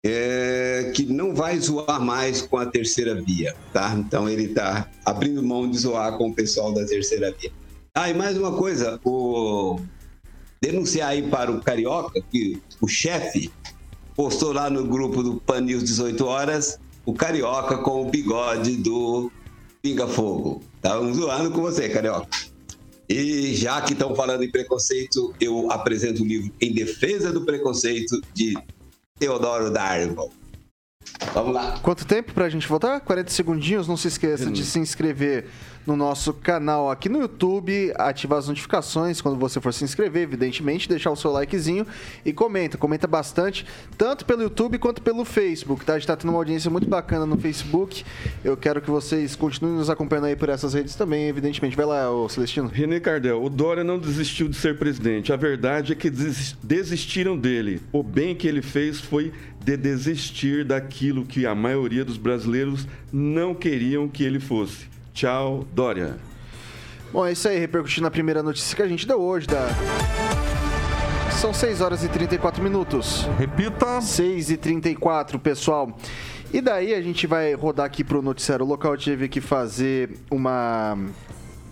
é, que não vai zoar mais com a terceira via, tá? Então ele tá abrindo mão de zoar com o pessoal da terceira via. Ah, e mais uma coisa, o denunciar aí para o Carioca que o chefe postou lá no grupo do Pan News 18 horas o Carioca com o bigode do Pinga Fogo. Estavam zoando com você, Carioca. E já que estão falando em preconceito, eu apresento o livro Em Defesa do Preconceito, de Teodoro Darwin. Vamos lá. Quanto tempo pra gente voltar? 40 segundinhos. Não se esqueça de se inscrever no nosso canal aqui no YouTube, ativar as notificações quando você for se inscrever, evidentemente, deixar o seu likezinho e comenta. Comenta bastante, tanto pelo YouTube quanto pelo Facebook, tá? A gente tá tendo uma audiência muito bacana no Facebook. Eu quero que vocês continuem nos acompanhando aí por essas redes também, evidentemente. Vai lá, ô Celestino. René Cardel, o Dória não desistiu de ser presidente. A verdade é que desis- desistiram dele. O bem que ele fez foi de desistir daquilo que a maioria dos brasileiros não queriam que ele fosse. Tchau, Dória. Bom, é isso aí, repercutindo a primeira notícia que a gente deu hoje, da... São 6 horas e 34 minutos. Repita. 6 e 34 pessoal. E daí a gente vai rodar aqui pro noticiário local. Eu tive que fazer uma.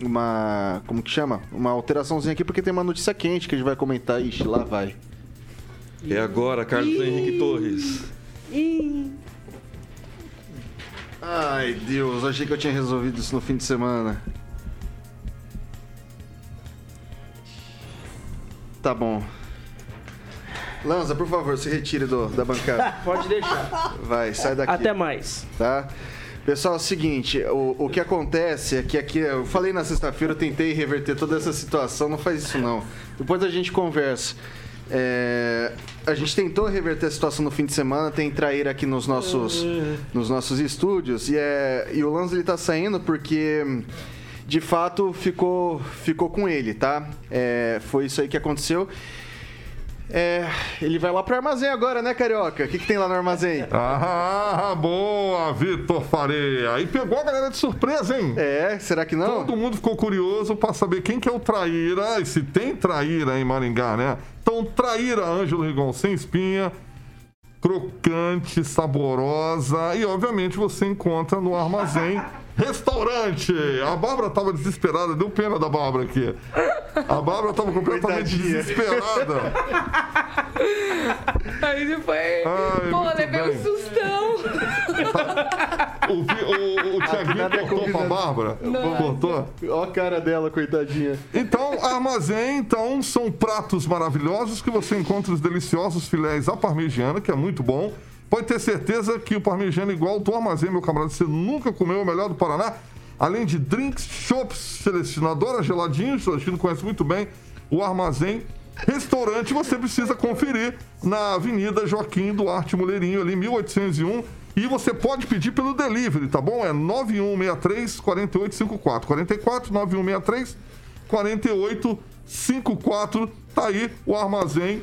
Uma. Como que chama? Uma alteraçãozinha aqui, porque tem uma notícia quente que a gente vai comentar. Ixi, lá vai. É agora, Carlos Henrique Torres. Ai, Deus, achei que eu tinha resolvido isso no fim de semana. Tá bom. Lanza, por favor, se retire do, da bancada. [laughs] Pode deixar. Vai, sai daqui. Até mais. tá? Pessoal, é o seguinte, o, o que acontece é que aqui, eu falei na sexta-feira, eu tentei reverter toda essa situação, não faz isso não. Depois a gente conversa. É, a gente tentou reverter a situação no fim de semana, tem traíra aqui nos nossos, nos nossos estúdios, e, é, e o Lanz ele tá saindo porque de fato ficou, ficou com ele, tá? É, foi isso aí que aconteceu. É, ele vai lá pro armazém agora, né, Carioca? O que, que tem lá no armazém? [laughs] Ah, boa, Vitor Faria. Aí pegou a galera de surpresa, hein? É, será que não? Todo mundo ficou curioso pra saber quem que é o traíra e se tem traíra em Maringá, né? Então, traíra Ângelo Rigon sem espinha, crocante, saborosa e, obviamente, você encontra no armazém Restaurante! A Bárbara tava desesperada, deu pena da Bárbara aqui. A Bárbara tava completamente Coitadinha. desesperada. Aí foi. Ai, Pô, muito levei bem. um sustão. O, o, o Tiaguinho nada é cortou pra combinado. Bárbara? Não. Cortou? Ó a cara dela, coitadinha. Então, armazém, então, são pratos maravilhosos que você encontra os deliciosos filés à parmegiana, que é muito bom. Pode ter certeza que o parmegiana é igual do armazém, meu camarada, você nunca comeu o melhor do Paraná. Além de drinks, chopps, selecionadora, geladinhos, a gente conhece muito bem o armazém. Restaurante você precisa conferir na Avenida Joaquim Duarte Mulherinho, ali 1801. E você pode pedir pelo delivery, tá bom? É 9163 4854. 44 9163 4854. Tá aí o armazém.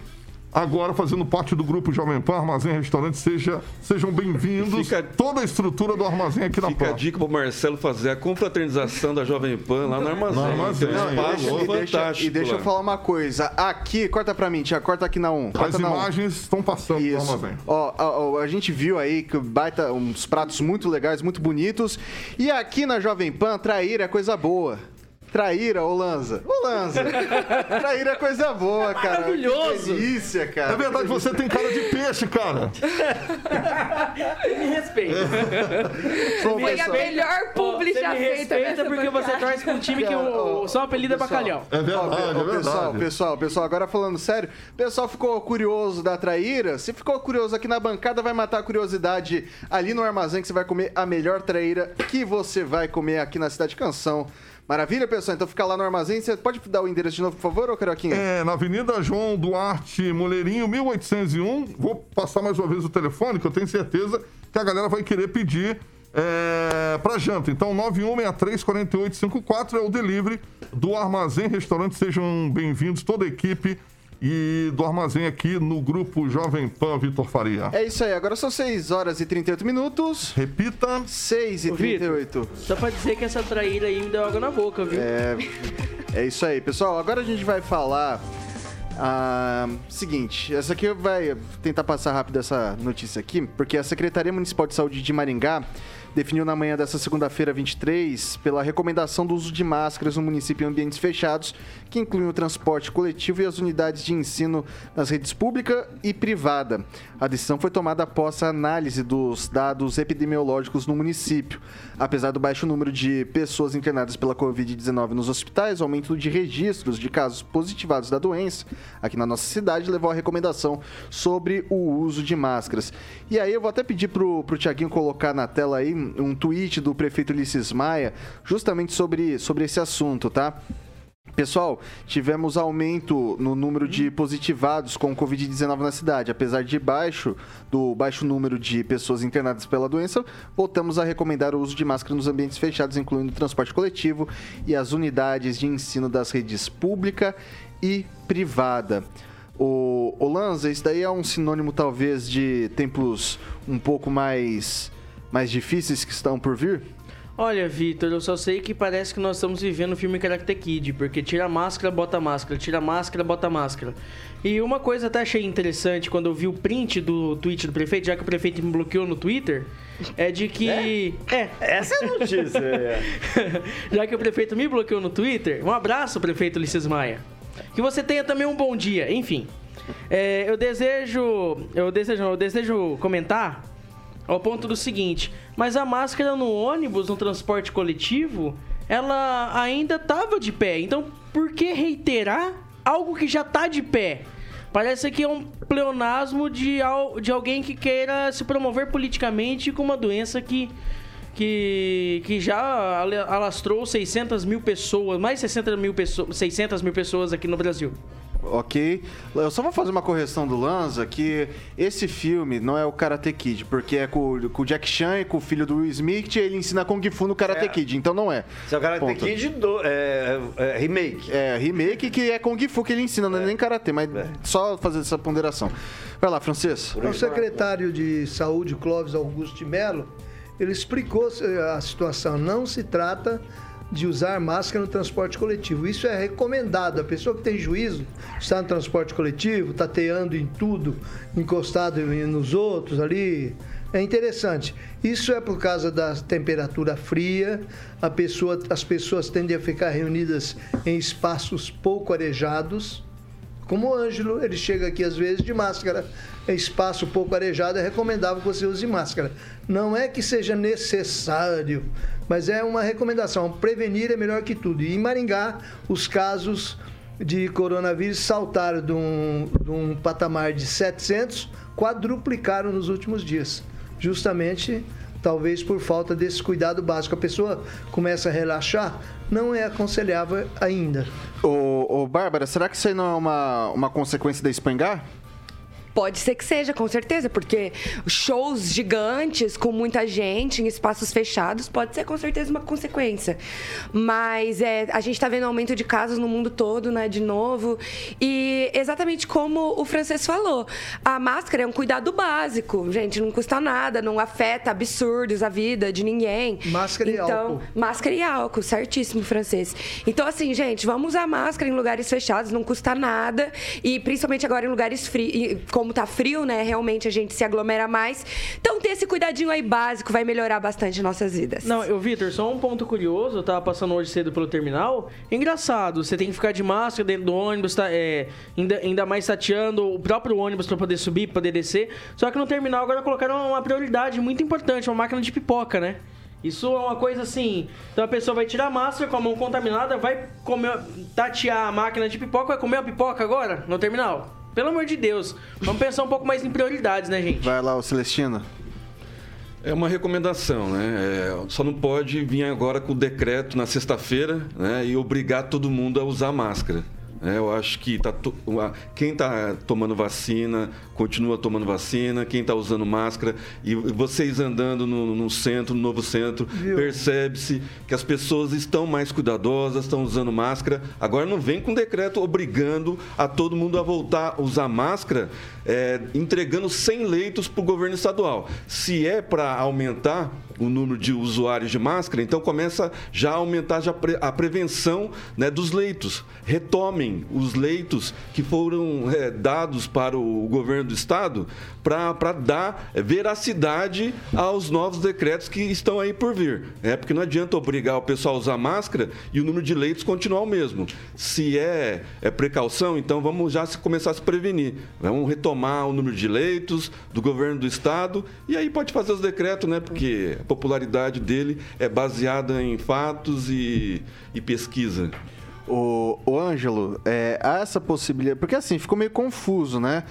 Agora fazendo parte do grupo Jovem Pan, Armazém Restaurante, seja, sejam bem-vindos. Toda a estrutura do armazém aqui na Fica a Pan. dica pro Marcelo fazer a confraternização da Jovem Pan lá no armazém. No armazém, Tem um não, espaço E deixa, fantástico. e deixa eu falar uma coisa. Aqui, corta pra mim, tia, corta aqui na 1. Corta As na 1. imagens estão passando no Isso. armazém. Ó, ó, ó, a gente viu aí que baita uns pratos muito legais, muito bonitos. E aqui na Jovem Pan, traíra é coisa boa. Traíra, ô Lanza. Ô Lanza. Traíra é coisa boa, cara. Maravilhoso. Que delícia, cara. É verdade, você tem cara de peixe, cara. Me [laughs] respeita. Foi a pessoal. melhor publi já me feita respeita nessa porque você torce pra um time que o, o só apelido é bacalhau. É verdade, Ó, é verdade. pessoal, pessoal, pessoal, agora falando sério, o pessoal ficou curioso da traíra. Se ficou curioso aqui na bancada, vai matar a curiosidade ali no armazém que você vai comer a melhor traíra que você vai comer aqui na Cidade Canção. Maravilha, pessoal? Então fica lá no armazém. Você pode dar o endereço de novo, por favor, ô Carioquinha? É, na Avenida João Duarte Moleirinho, 1801. Vou passar mais uma vez o telefone, que eu tenho certeza que a galera vai querer pedir é, pra janta. Então, 9163-4854 é o delivery do Armazém Restaurante. Sejam bem-vindos, toda a equipe e do Armazém aqui no grupo Jovem Pan Vitor Faria. É isso aí, agora são 6 horas e 38 minutos. Repita. 6 e Ô, Vitor. 38. Só pra dizer que essa traíra aí me deu água na boca, viu? É, é isso aí, pessoal. Agora a gente vai falar. Ah, seguinte, essa aqui vai tentar passar rápido essa notícia aqui, porque a Secretaria Municipal de Saúde de Maringá definiu na manhã dessa segunda-feira 23 pela recomendação do uso de máscaras no município em ambientes fechados, que incluem o transporte coletivo e as unidades de ensino nas redes pública e privada. A decisão foi tomada após a análise dos dados epidemiológicos no município. Apesar do baixo número de pessoas internadas pela Covid-19 nos hospitais, o aumento de registros de casos positivados da doença aqui na nossa cidade levou à recomendação sobre o uso de máscaras. E aí eu vou até pedir pro, pro Tiaguinho colocar na tela aí um tweet do prefeito Ulisses Maia justamente sobre, sobre esse assunto, tá? Pessoal, tivemos aumento no número de positivados com Covid-19 na cidade. Apesar de baixo, do baixo número de pessoas internadas pela doença, voltamos a recomendar o uso de máscara nos ambientes fechados, incluindo o transporte coletivo e as unidades de ensino das redes pública e privada. O, o Lanza, isso daí é um sinônimo talvez de tempos um pouco mais, mais difíceis que estão por vir? Olha, Vitor, eu só sei que parece que nós estamos vivendo o filme Karate Kid, porque tira a máscara, bota a máscara, tira a máscara, bota a máscara. E uma coisa até achei interessante quando eu vi o print do tweet do prefeito, já que o prefeito me bloqueou no Twitter, é de que. É. Essa é a notícia. [laughs] é. já que o prefeito me bloqueou no Twitter, um abraço, prefeito Ulisses Maia. Que você tenha também um bom dia, enfim. É, eu desejo. Eu desejo. Eu desejo comentar ao ponto do seguinte, mas a máscara no ônibus, no transporte coletivo, ela ainda estava de pé. Então, por que reiterar algo que já tá de pé? Parece que é um pleonasmo de, de alguém que queira se promover politicamente com uma doença que que, que já ala- alastrou 600 mil pessoas, mais de 60 mil pessoas, 600 mil pessoas aqui no Brasil. Ok. Eu só vou fazer uma correção do Lanza, que esse filme não é o Karate Kid, porque é com, com o Jack Chan e com o filho do Will Smith, e ele ensina Kung Fu no Karate É. Kid, então não é. Esse é o Karate Ponto. Kid do, é, é, remake. É, remake que é Kung Fu que ele ensina, não é nem Karate, mas só fazer essa ponderação. Vai lá, Francês. O secretário de Saúde, Clóvis Augusto de Mello, ele explicou a situação. Não se trata de usar máscara no transporte coletivo. Isso é recomendado. A pessoa que tem juízo, está no transporte coletivo, tateando em tudo, encostado em- nos outros ali, é interessante. Isso é por causa da temperatura fria, pessoa, as pessoas tendem a ficar reunidas em espaços pouco arejados. Como o Ângelo, ele chega aqui às vezes de máscara. É espaço pouco arejado, é recomendável que você use máscara. Não é que seja necessário, mas é uma recomendação. Prevenir é melhor que tudo. E em Maringá, os casos de coronavírus saltaram de um, de um patamar de 700, quadruplicaram nos últimos dias. Justamente, talvez por falta desse cuidado básico. A pessoa começa a relaxar, não é aconselhável ainda. Ô, ô, Bárbara, será que isso aí não é uma, uma consequência da espangá? Pode ser que seja, com certeza, porque shows gigantes com muita gente em espaços fechados pode ser com certeza uma consequência. Mas é, a gente está vendo aumento de casos no mundo todo, né, de novo. E exatamente como o francês falou, a máscara é um cuidado básico, gente, não custa nada, não afeta absurdos a vida de ninguém. Máscara e então, álcool. Máscara e álcool, certíssimo, francês. Então, assim, gente, vamos usar máscara em lugares fechados, não custa nada. E principalmente agora em lugares frios, como tá frio, né? Realmente a gente se aglomera mais. Então, ter esse cuidadinho aí básico vai melhorar bastante nossas vidas. Não, eu, Vitor, só um ponto curioso, eu tava passando hoje cedo pelo terminal. Engraçado, você tem que ficar de máscara dentro do ônibus, tá, é, ainda, ainda mais tateando o próprio ônibus pra poder subir, pra poder descer. Só que no terminal agora colocaram uma prioridade muito importante, uma máquina de pipoca, né? Isso é uma coisa assim. Então a pessoa vai tirar a máscara com a mão contaminada, vai comer, tatear a máquina de pipoca, vai comer a pipoca agora no terminal. Pelo amor de Deus, vamos pensar um pouco mais em prioridades, né, gente? Vai lá, o Celestino. É uma recomendação, né? É, só não pode vir agora com o decreto na sexta-feira né, e obrigar todo mundo a usar máscara. Né? eu acho que tá quem está tomando vacina continua tomando vacina, quem está usando máscara e vocês andando no, no centro, no novo centro, percebe-se que as pessoas estão mais cuidadosas, estão usando máscara. Agora não vem com decreto obrigando a todo mundo a voltar a usar máscara, é, entregando 100 leitos para o governo estadual. Se é para aumentar o número de usuários de máscara, então começa já a aumentar já a prevenção né, dos leitos. Retomem os leitos que foram é, dados para o governo do estado para dar veracidade aos novos decretos que estão aí por vir. É porque não adianta obrigar o pessoal a usar máscara e o número de leitos continuar o mesmo. Se é, é precaução, então vamos já se- começar a se prevenir. Vamos retomar o número de leitos do governo do estado e aí pode fazer os decretos, né? Porque a popularidade dele é baseada em fatos e, e pesquisa. O, o Ângelo, é, há essa possibilidade. Porque assim, ficou meio confuso, né?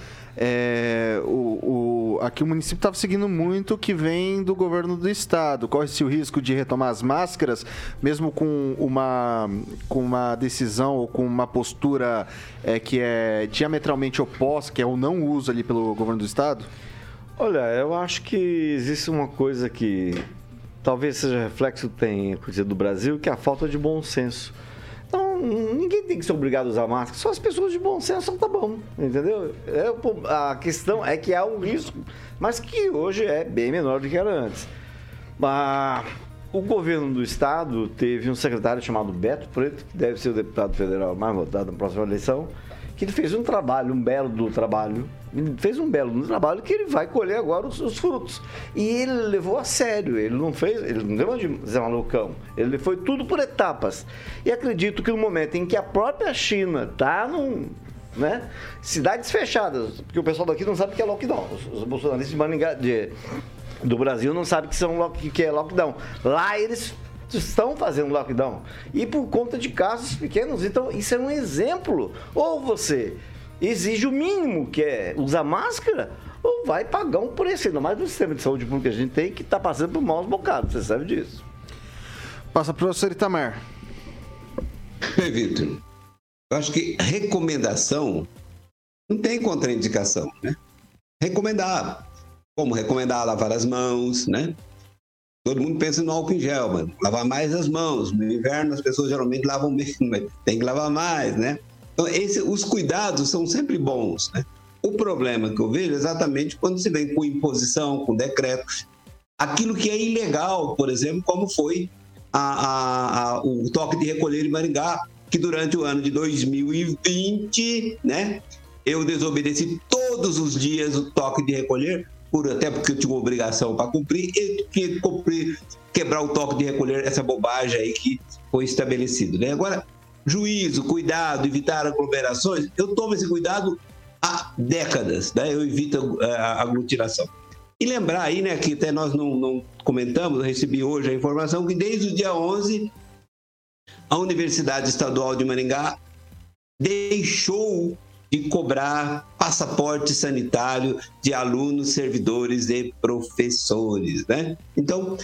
É, o, o- aqui o município estava seguindo muito o que vem do governo do estado. Corre-se o risco de retomar as máscaras, mesmo com uma, com uma decisão ou com uma postura é, que é diametralmente oposta, que é o não uso ali pelo governo do estado? Olha, eu acho que existe uma coisa que talvez seja reflexo tem acontecido do Brasil, que é a falta de bom senso. Ninguém tem que ser obrigado a usar máscara, só as pessoas de bom senso tá bom, entendeu? É, a questão é que há um risco, mas que hoje é bem menor do que era antes. Mas o governo do estado teve um secretário chamado Beto Preto, que deve ser o deputado federal mais votado na próxima eleição, que ele fez um trabalho, um belo do trabalho, fez um belo trabalho que ele vai colher agora os, os frutos. E ele levou a sério, ele não fez, ele não deu de Zé Malucão, ele foi tudo por etapas. E acredito que no momento em que a própria China está num, né? Cidades fechadas, porque o pessoal daqui não sabe o que é lockdown. Os, bolsonaristas de Maringá, de- do Brasil não sabem que, são, que é lockdown. Lá eles estão fazendo lockdown. E por conta de casos pequenos. Então, isso é um exemplo. Ou você exige o mínimo, que é usar máscara, ou vai pagar um preço, ainda mais no sistema de saúde pública que a gente tem, que está passando por maus bocados, você sabe disso. Passa para o professor Itamar. Bem, Vitor, eu acho que recomendação não tem contraindicação, né? Recomendar. Como recomendar lavar as mãos, né? Todo mundo pensa no álcool em gel, mano. Lavar mais as mãos. No inverno as pessoas geralmente lavam menos, mas tem que lavar mais, né? Então, esse, os cuidados são sempre bons, né? O problema que eu vejo é exatamente quando se vem com imposição, com decretos, aquilo que é ilegal, por exemplo, como foi a, a, a, o toque de recolher em Maringá, que durante o ano de 2020, né, eu desobedeci todos os dias o toque de recolher, por, até porque eu tinha uma obrigação para cumprir, eu tinha que cumprir, quebrar o toque de recolher, essa bobagem aí que foi estabelecido. Né? Agora, juízo, cuidado, evitar aglomerações, eu tomo esse cuidado há décadas, né? eu evito a aglutinação. E lembrar aí, né, que até nós não, não comentamos, recebi hoje a informação que desde o dia 11, a Universidade Estadual de Maringá deixou de cobrar passaporte sanitário de alunos, servidores e professores, né? Então,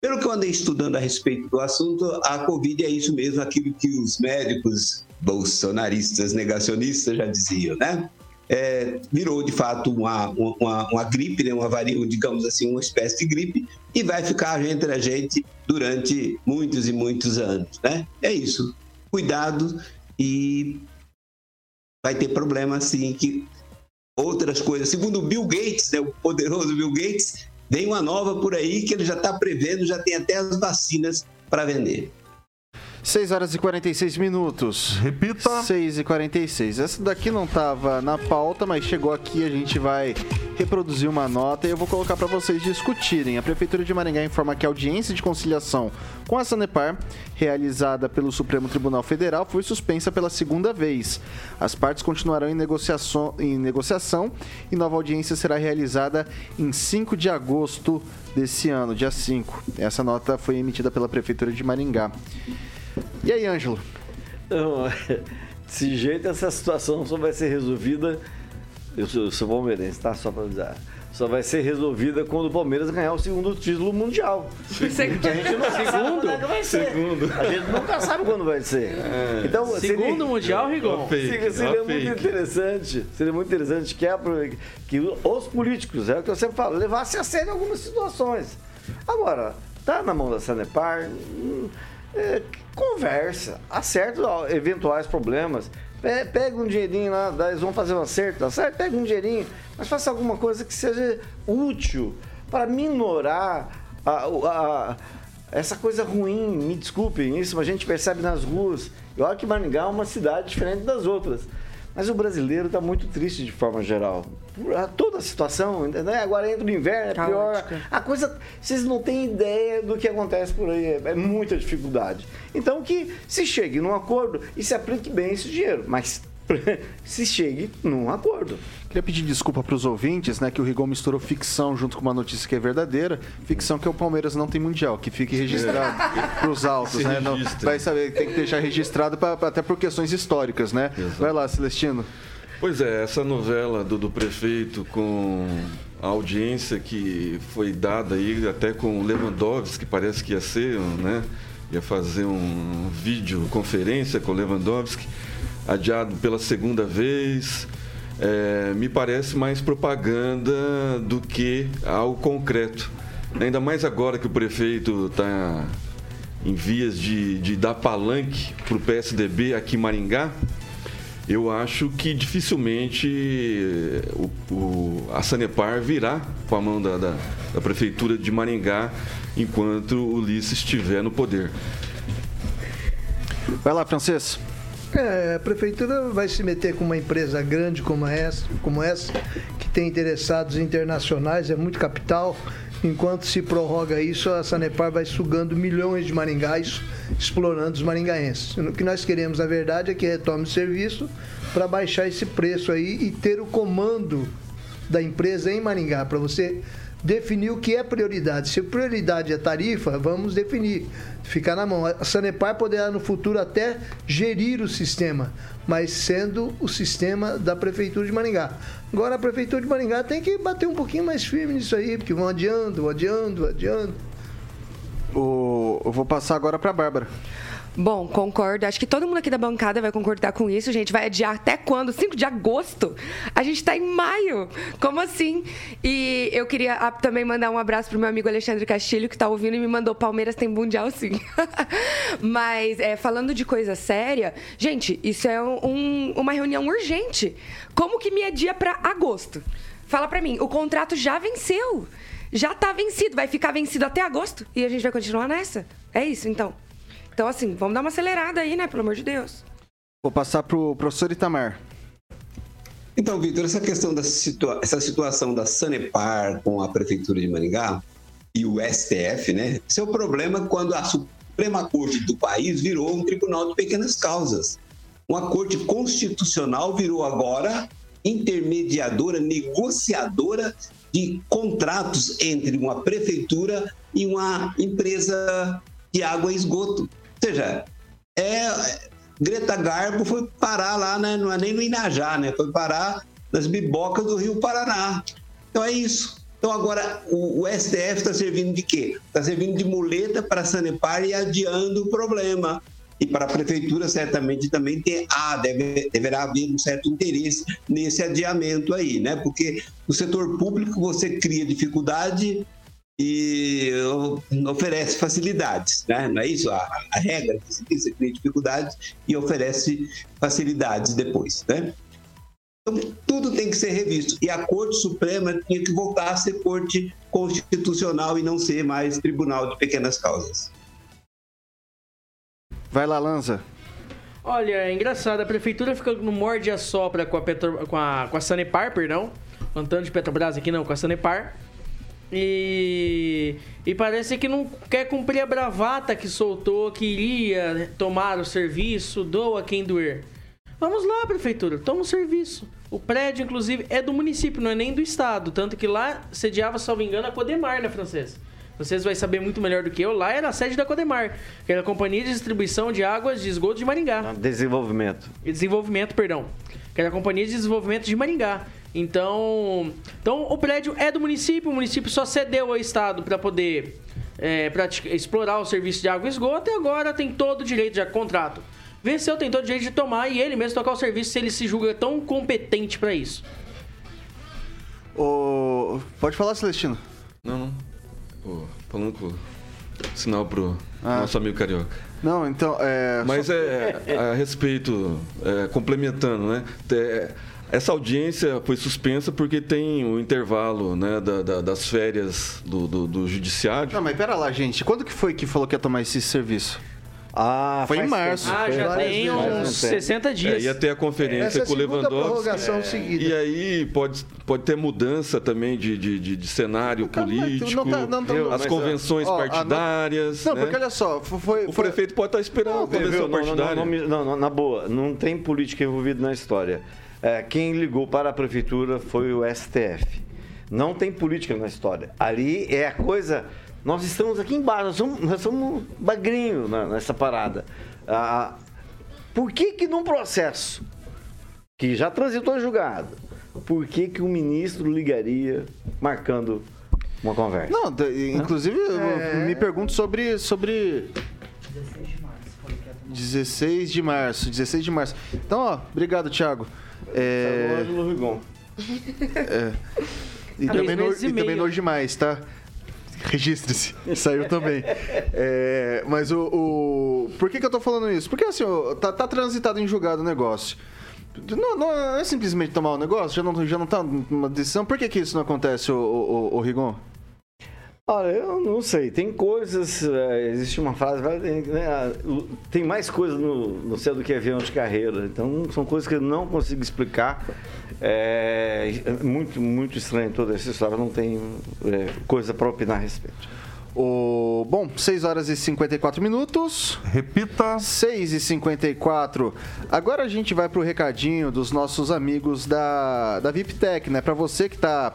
pelo que eu andei estudando a respeito do assunto, a Covid é isso mesmo, aquilo que os médicos bolsonaristas negacionistas já diziam, né? É, virou de fato uma, uma, uma gripe, né? uma varia, digamos assim, uma espécie de gripe, e vai ficar entre a gente durante muitos e muitos anos. Né? É isso. Cuidado e vai ter problema sim que outras coisas. Segundo Bill Gates, né, o poderoso Bill Gates, vem uma nova por aí que ele já está prevendo, já tem até as vacinas para vender. 6 horas e 46 minutos. Repita. 6 e 46. Essa daqui não estava na pauta, mas chegou aqui. A gente vai reproduzir uma nota e eu vou colocar para vocês discutirem. A Prefeitura de Maringá informa que a audiência de conciliação com a Sanepar, realizada pelo Supremo Tribunal Federal, foi suspensa pela segunda vez. As partes continuarão em negociação, em negociação e nova audiência será realizada em 5 de agosto desse ano, dia 5. Essa nota foi emitida pela Prefeitura de Maringá. E aí, Ângelo? Não, [laughs] desse jeito, essa situação só vai ser resolvida. Eu sou, eu sou palmeirense, tá? Só para avisar. Só vai ser resolvida quando o Palmeiras ganhar o segundo título mundial. [laughs] Segundo? A gente não sabe quando é que vai ser. Segundo. A gente nunca sabe quando vai ser. É. Então, Segundo seria, mundial, Rigon? Fake, seria, seria ó, muito fake. interessante. Seria muito interessante que, a- que os políticos, é o que eu sempre falo, levassem a sério algumas situações. Agora, tá na mão da Sanepar, hum, é, conversa, acerta eventuais problemas. Pe- Pega um dinheirinho lá, eles vão fazer um acerto, tá certo? Pega um dinheirinho, mas faça alguma coisa que seja útil para minorar a- o- a- essa coisa ruim. Me desculpem, isso a gente percebe nas ruas. Eu acho que Maringá é uma cidade diferente das outras. Mas o brasileiro está muito triste de forma geral. Toda a situação, né? agora entra o inverno, é pior. Caótica. A coisa, vocês não têm ideia do que acontece por aí, é, é muita dificuldade. Então que se chegue num acordo e se aplique bem esse dinheiro, mas [laughs] se chegue num acordo. Queria pedir desculpa para os ouvintes, né, que o Rigon misturou ficção junto com uma notícia que é verdadeira. Ficção que o Palmeiras não tem mundial, que fique registrado [laughs] para os autos, Se né? Não, vai saber, tem que deixar registrado pra, pra- até por questões históricas, né? Vai lá, Celestino. Pois é, essa novela do, do prefeito com a audiência que foi dada aí até com o Lewandowski, que parece que ia ser, né? Ia fazer um vídeo conferência com o Lewandowski, adiado pela segunda vez. É, me parece mais propaganda do que algo concreto. Ainda mais agora que o prefeito está em vias de, de dar palanque para o PSDB aqui em Maringá. Eu acho que dificilmente o, o- a Sanepar virá com a mão da, da- da Prefeitura de Maringá enquanto o Ulisses estiver no poder. Vai lá, Francês. É, a prefeitura vai se meter com uma empresa grande como essa, como essa, que tem interessados internacionais, é muito capital. Enquanto se prorroga isso, a Sanepar vai sugando milhões de maringais, explorando os maringaenses. O que nós queremos, na verdade, é que retome o serviço para baixar esse preço aí e ter o comando da empresa em Maringá, para você definir o que é prioridade. Se prioridade é tarifa, vamos definir, ficar na mão. A Sanepar poderá no futuro até gerir o sistema, mas sendo o sistema da Prefeitura de Maringá. Agora a Prefeitura de Maringá tem que bater um pouquinho mais firme nisso aí, porque vão adiando, adiando, adiando. O, eu vou passar agora para a Bárbara. Bom, concordo. Acho que todo mundo aqui da bancada vai concordar com isso. gente vai adiar até quando? 5 de agosto? A gente está em maio. Como assim? E eu queria ah, também mandar um abraço pro meu amigo Alexandre Castilho, que está ouvindo e me mandou Palmeiras tem Mundial sim. [laughs] Mas, é, falando de coisa séria, gente, isso é um, uma reunião urgente. Como que me adia para agosto? Fala para mim, o contrato já venceu. Já está vencido, vai ficar vencido até agosto e a gente vai continuar nessa? É isso, então. Então, assim, vamos dar uma acelerada aí, né? Pelo amor de Deus. Vou passar pro professor Itamar. Então, Vitor, essa questão da situa essa situação da Sanepar com a Prefeitura de Maringá e o STF, né? Esse é o problema quando a Suprema Corte do país virou um tribunal de pequenas causas. Uma corte constitucional virou agora intermediadora, negociadora de contratos entre uma prefeitura e uma empresa de água e esgoto. Ou seja, é, Greta Garbo foi parar lá, né? não é nem no Inajá, né? foi parar nas bibocas do Rio Paraná. Então é isso. Então agora o, o STF está servindo de quê? Está servindo de muleta para a Sanepar e adiando o problema. E para a prefeitura certamente também tem, ah, deve, deverá haver um certo interesse nesse adiamento aí, né? Porque no setor público você cria dificuldade e oferece facilidades, né? não é isso? A, a regra que você cria dificuldades e oferece facilidades depois. Né? Então, tudo tem que ser revisto. E a Corte Suprema tinha que voltar a ser Corte Constitucional e não ser mais Tribunal de Pequenas Causas. Vai lá, Lanza. Olha, é engraçado, a prefeitura fica no morde a sopra com a, Petro, com a, com a Sanepar, perdão. Plantando de Petrobras aqui não, com a Sanepar. E, e parece que não quer cumprir a bravata que soltou, que iria tomar o serviço, doa quem doer. Vamos lá, prefeitura, toma o serviço. O prédio, inclusive, é do município, não é nem do estado. Tanto que lá sediava, salvo engano, a Codemar, né, francesa? Vocês vão saber muito melhor do que eu. Lá era a sede da Codemar, que era a Companhia de Distribuição de Águas de Esgoto de Maringá. Desenvolvimento. Desenvolvimento, perdão. Que era a Companhia de Desenvolvimento de Maringá. Então, então o prédio é do município, o município só cedeu ao Estado para poder é, explorar o serviço de água e esgoto e agora tem todo o direito de contrato. Venceu, tem todo o direito de tomar e ele mesmo tocar o serviço se ele se julga tão competente para isso. O... Pode falar, Celestino. Não, não. Falando com sinal pro ah. nosso amigo carioca. Não, então. É... Mas Só... é, a respeito, é, complementando, né? É, essa audiência foi suspensa porque tem o intervalo né, da, da, das férias do, do, do, judiciário. Não, mas pera lá, gente. Quando que foi que falou que ia tomar esse serviço? Ah, foi em março. Ah, já tem uns 60 dias. É, ia ter a conferência com o Lewandowski. É. Seguida. E aí pode, pode ter mudança também de, de, de, de cenário político, não tá, não tá, as convenções ó, partidárias. Não, né? porque olha só, foi, o prefeito pode estar esperando não, a convenção viu, partidária. Não, não, na boa, não tem política envolvida na história é, quem ligou para a prefeitura foi o STF. Não tem política na história. Ali é a coisa. Nós estamos aqui embaixo, nós somos, nós somos bagrinho nessa parada. Ah, por que que num processo que já transitou em julgado, por que que o ministro ligaria marcando uma conversa? Não, inclusive é... me pergunto sobre sobre 16 de março, 16 de março. Então, ó, obrigado, Thiago. É... Ângelo Rigon. É. E, também no, e também no Hoje Mais, tá? Registre-se. [laughs] Saiu também. É, mas o, o, Por que, que eu tô falando isso? Porque assim, ó, tá, tá transitado em julgado o negócio. Não, não, é simplesmente tomar o negócio? Já não, já não tá uma decisão? Por que, que isso não acontece, o, o, o Rigon? Olha, eu não sei. Tem coisas. É, existe uma frase. Né, tem mais coisas no, no céu do que avião de carreira. Então, são coisas que eu não consigo explicar. É, é muito, muito estranho toda essa história. Não tem é, coisa para opinar a respeito. O... Bom, 6 horas e 54 minutos. Repita. 6 e 54. Agora a gente vai pro recadinho dos nossos amigos da, da VIPTEC, né? Para você que tá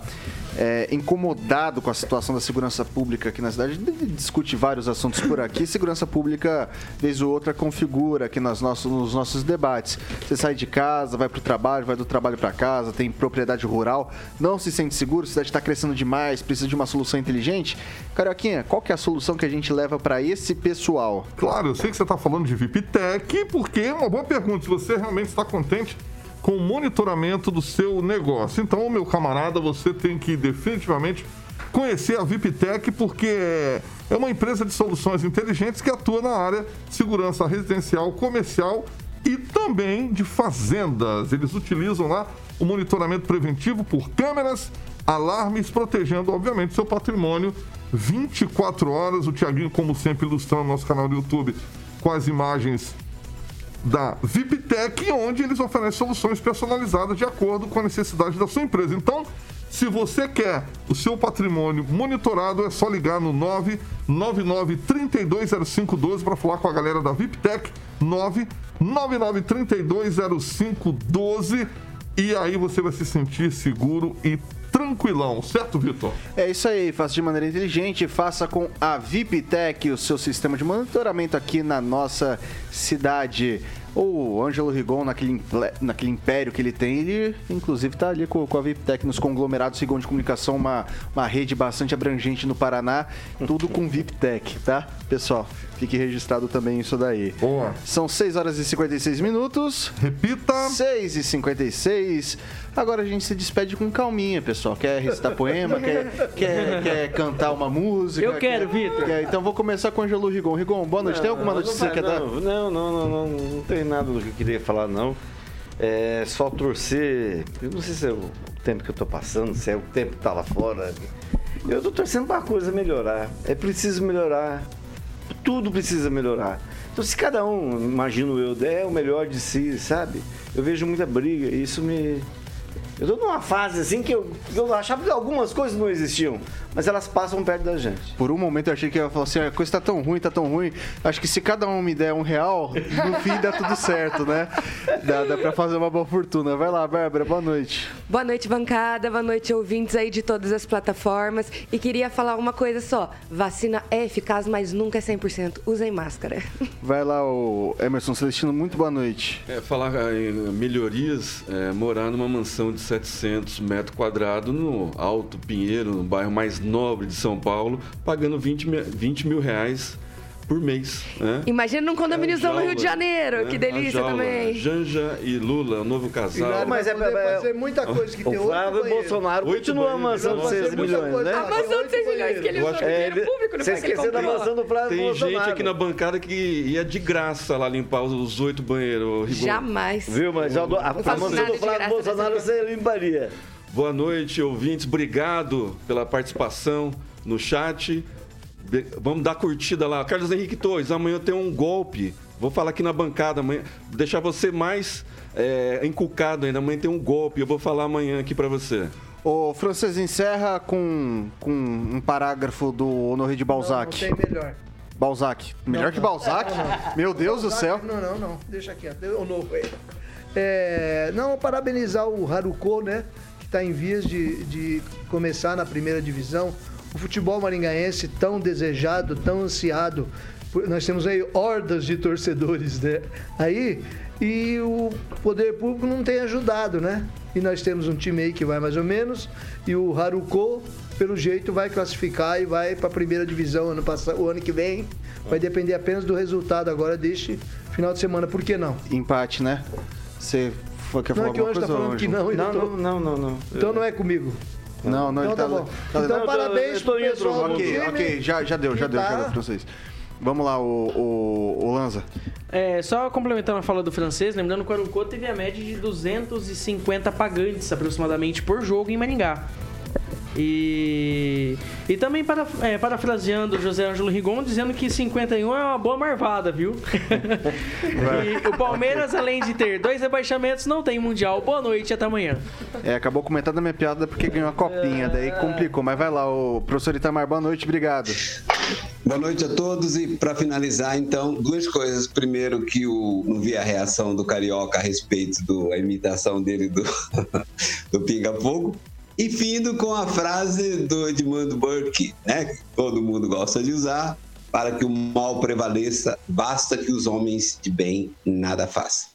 é, incomodado com a situação da segurança pública aqui na cidade, a gente discute vários assuntos por aqui. Segurança pública, vez ou outra, configura aqui nas nossos, nos nossos debates. Você sai de casa, vai pro trabalho, vai do trabalho para casa, tem propriedade rural, não se sente seguro, a cidade está crescendo demais, precisa de uma solução inteligente. Carioquinha, qual que é a solução que a gente leva para esse pessoal? Claro, eu sei que você está falando de VIPTEC, porque é uma boa pergunta. Se você realmente está contente com o monitoramento do seu negócio. Então, meu camarada, você tem que definitivamente conhecer a VIPTEC, porque é uma empresa de soluções inteligentes que atua na área segurança residencial, comercial e também de fazendas. Eles utilizam lá o monitoramento preventivo por câmeras, alarmes, protegendo, obviamente, seu patrimônio 24 horas. O Tiaguinho, como sempre, ilustrando nosso canal do YouTube com as imagens da VIPTEC, onde eles oferecem soluções personalizadas de acordo com a necessidade da sua empresa. Então, se você quer o seu patrimônio monitorado, é só ligar no 999 320512 para falar com a galera da VIPTEC, 999 320512 e aí você vai se sentir seguro e tranquilão, certo, Vitor? É isso aí, faça de maneira inteligente, faça com a VIPTEC, o seu sistema de monitoramento aqui na nossa cidade. O Ângelo Rigon, naquele, naquele império que ele tem, ele inclusive está ali com, com a VIPTEC nos conglomerados Rigon de Comunicação, uma, uma rede bastante abrangente no Paraná, [laughs] tudo com VIPTEC, tá? Pessoal, fique registrado também isso daí. Boa. São 6 horas e 56 minutos. Repita. 6 e 56. Agora a gente se despede com calminha, pessoal. Quer recitar poema? quer, quer, quer cantar uma música? Eu quero, quer, Vitor. quer- Então vou começar com o Angelo Rigon. Rigon, boa noite. Tem alguma notícia que você não, quer dar? não, não, não, não, não, não tem nada do que eu queria falar, não. É só torcer. Eu não sei se é o tempo que eu tô passando, se é o tempo que tá lá fora. Eu tô torcendo pra coisa melhorar. É preciso melhorar. Tudo precisa melhorar. Então, se cada um, imagino eu, der o melhor de si, sabe? Eu vejo muita briga e isso me. Eu tô numa fase assim que eu, eu achava que algumas coisas não existiam, mas elas passam perto da gente. Por um momento eu achei que ia falar assim, a coisa tá tão ruim, tá tão ruim. Acho que se cada um me der um real, no [laughs] fim dá tudo certo, né? Dá, dá pra fazer uma boa fortuna. Vai lá, Bárbara, boa noite. Boa noite, bancada. Boa noite, ouvintes aí de todas as plataformas. E queria falar uma coisa só. Vacina é eficaz, mas nunca é 100%. Usem máscara. [laughs] Vai lá, o Emerson Celestino, muito boa noite. É, falar em melhorias, é, morar numa mansão de 700 metros quadrados no Alto Pinheiro, no bairro mais nobre de São Paulo, pagando 20, mi- 20 mil reais por mês. Né? Imagina num condomíniozão no Rio de Janeiro. né? Que A delícia jaula. também. Janja e Lula, o novo casal. Mas é, poder fazer muita coisa que tem O Flávio banheiros. Bolsonaro Oito continua a banheiros, mansão de vai 6 fazer muita milhões, né? A mansão de 6 milhões que ele usou dinheiro ele- público, não Você esqueceu da mansão do Flávio Tem Bolsonaro. gente aqui na bancada que ia de graça lá limpar os- oito banheiros. Jamais. Viu, mas a, a, a mansão do Flávio Bolsonaro você limparia. Boa noite, ouvintes. Obrigado pela participação no chat. Vamos dar curtida lá. Carlos Henrique Torres, amanhã tem um golpe. Vou falar aqui na bancada amanhã. Deixar você mais é, encucado ainda. Amanhã tem um golpe. Eu vou falar amanhã aqui pra você. O francês encerra com, com um parágrafo do Honoré de Não, não Balzac. tem melhor. Balzac. Melhor Não, que não. Balzac? Meu Deus do céu. Não, não, não. Deixa quieto. Eu novo aí. É, não, parabenizar o Haruko, né? Que está em vias de, de começar na primeira divisão. O futebol maringaense tão desejado, tão ansiado. Nós temos aí hordas de torcedores, né? Aí, e o poder público não tem ajudado, né? E nós temos um time aí que vai mais ou menos. E o Haruko, pelo jeito, vai classificar e vai para a primeira divisão ano passado, o ano que vem. Vai depender apenas do resultado agora deste final de semana. Por que não? Empate, né? Você foi- quer Não falar é que o alguma Anjo tá falando que não. Não, não, não, não, não. Então não é comigo. Não, não, ele Então tá bom. tá- Então eu tô- parabéns tô pro pessoal do Ok, ok, já, já deu, já deu, já tá- deu pra vocês. Vamos lá, o, o, o Lanza. É, só complementando a fala do francês, lembrando que o Arucô teve a média de 250 pagantes aproximadamente por jogo em Maringá. E, e também para, é, parafraseando o José Ângelo Rigon, dizendo que 51 é uma boa marvada, viu? [laughs] e o Palmeiras, além de ter dois rebaixamentos, não tem Mundial. Boa noite, até amanhã. É, acabou com metade da minha piada porque ganhou a copinha, daí complicou. Mas vai lá, o professor Itamar, boa noite, obrigado. Boa noite a todos e para finalizar, então, duas coisas. Primeiro, que o, não vi a reação do Carioca a respeito da imitação dele do, [laughs] do Pinga Fogo. E findo com a frase do Edmund Burke, né, que todo mundo gosta de usar, para que o mal prevaleça, basta que os homens de bem nada façam.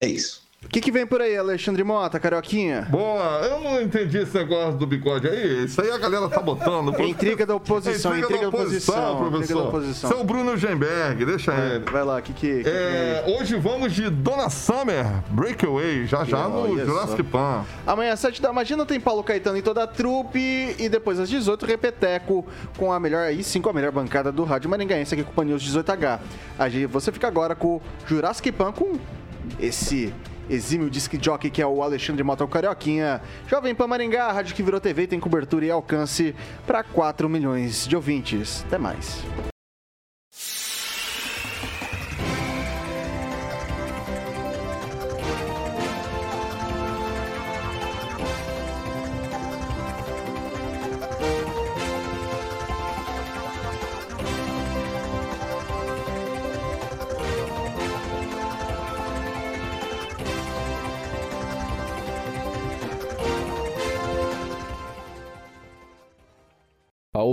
É isso. O que, que vem por aí, Alexandre Mota, Carioquinha? Boa, eu não entendi esse negócio do bigode aí. Isso aí a galera tá botando. É [laughs] intriga da oposição, É intriga da oposição, professor. intriga da oposição. Seu Bruno Gemberg, deixa É, ele. Vai lá, o que que... que É, hoje vamos de Dona Summer, Breakaway, já já no Jurassic. Pan. Amanhã às 7 da matina tem Paulo Caetano em toda a trupe e depois às 18 Repeteco com a melhor, aí sim com a melhor bancada do Rádio Maringaense aqui com o Pan News 18H. A gente- Você fica agora com o Jurassic Pan com esse exímio disc jockey que é o Alexandre Mota Carioquinha. Jovem Pan Maringá, rádio que virou TV, tem cobertura e alcance para 4 milhões de ouvintes. Até mais.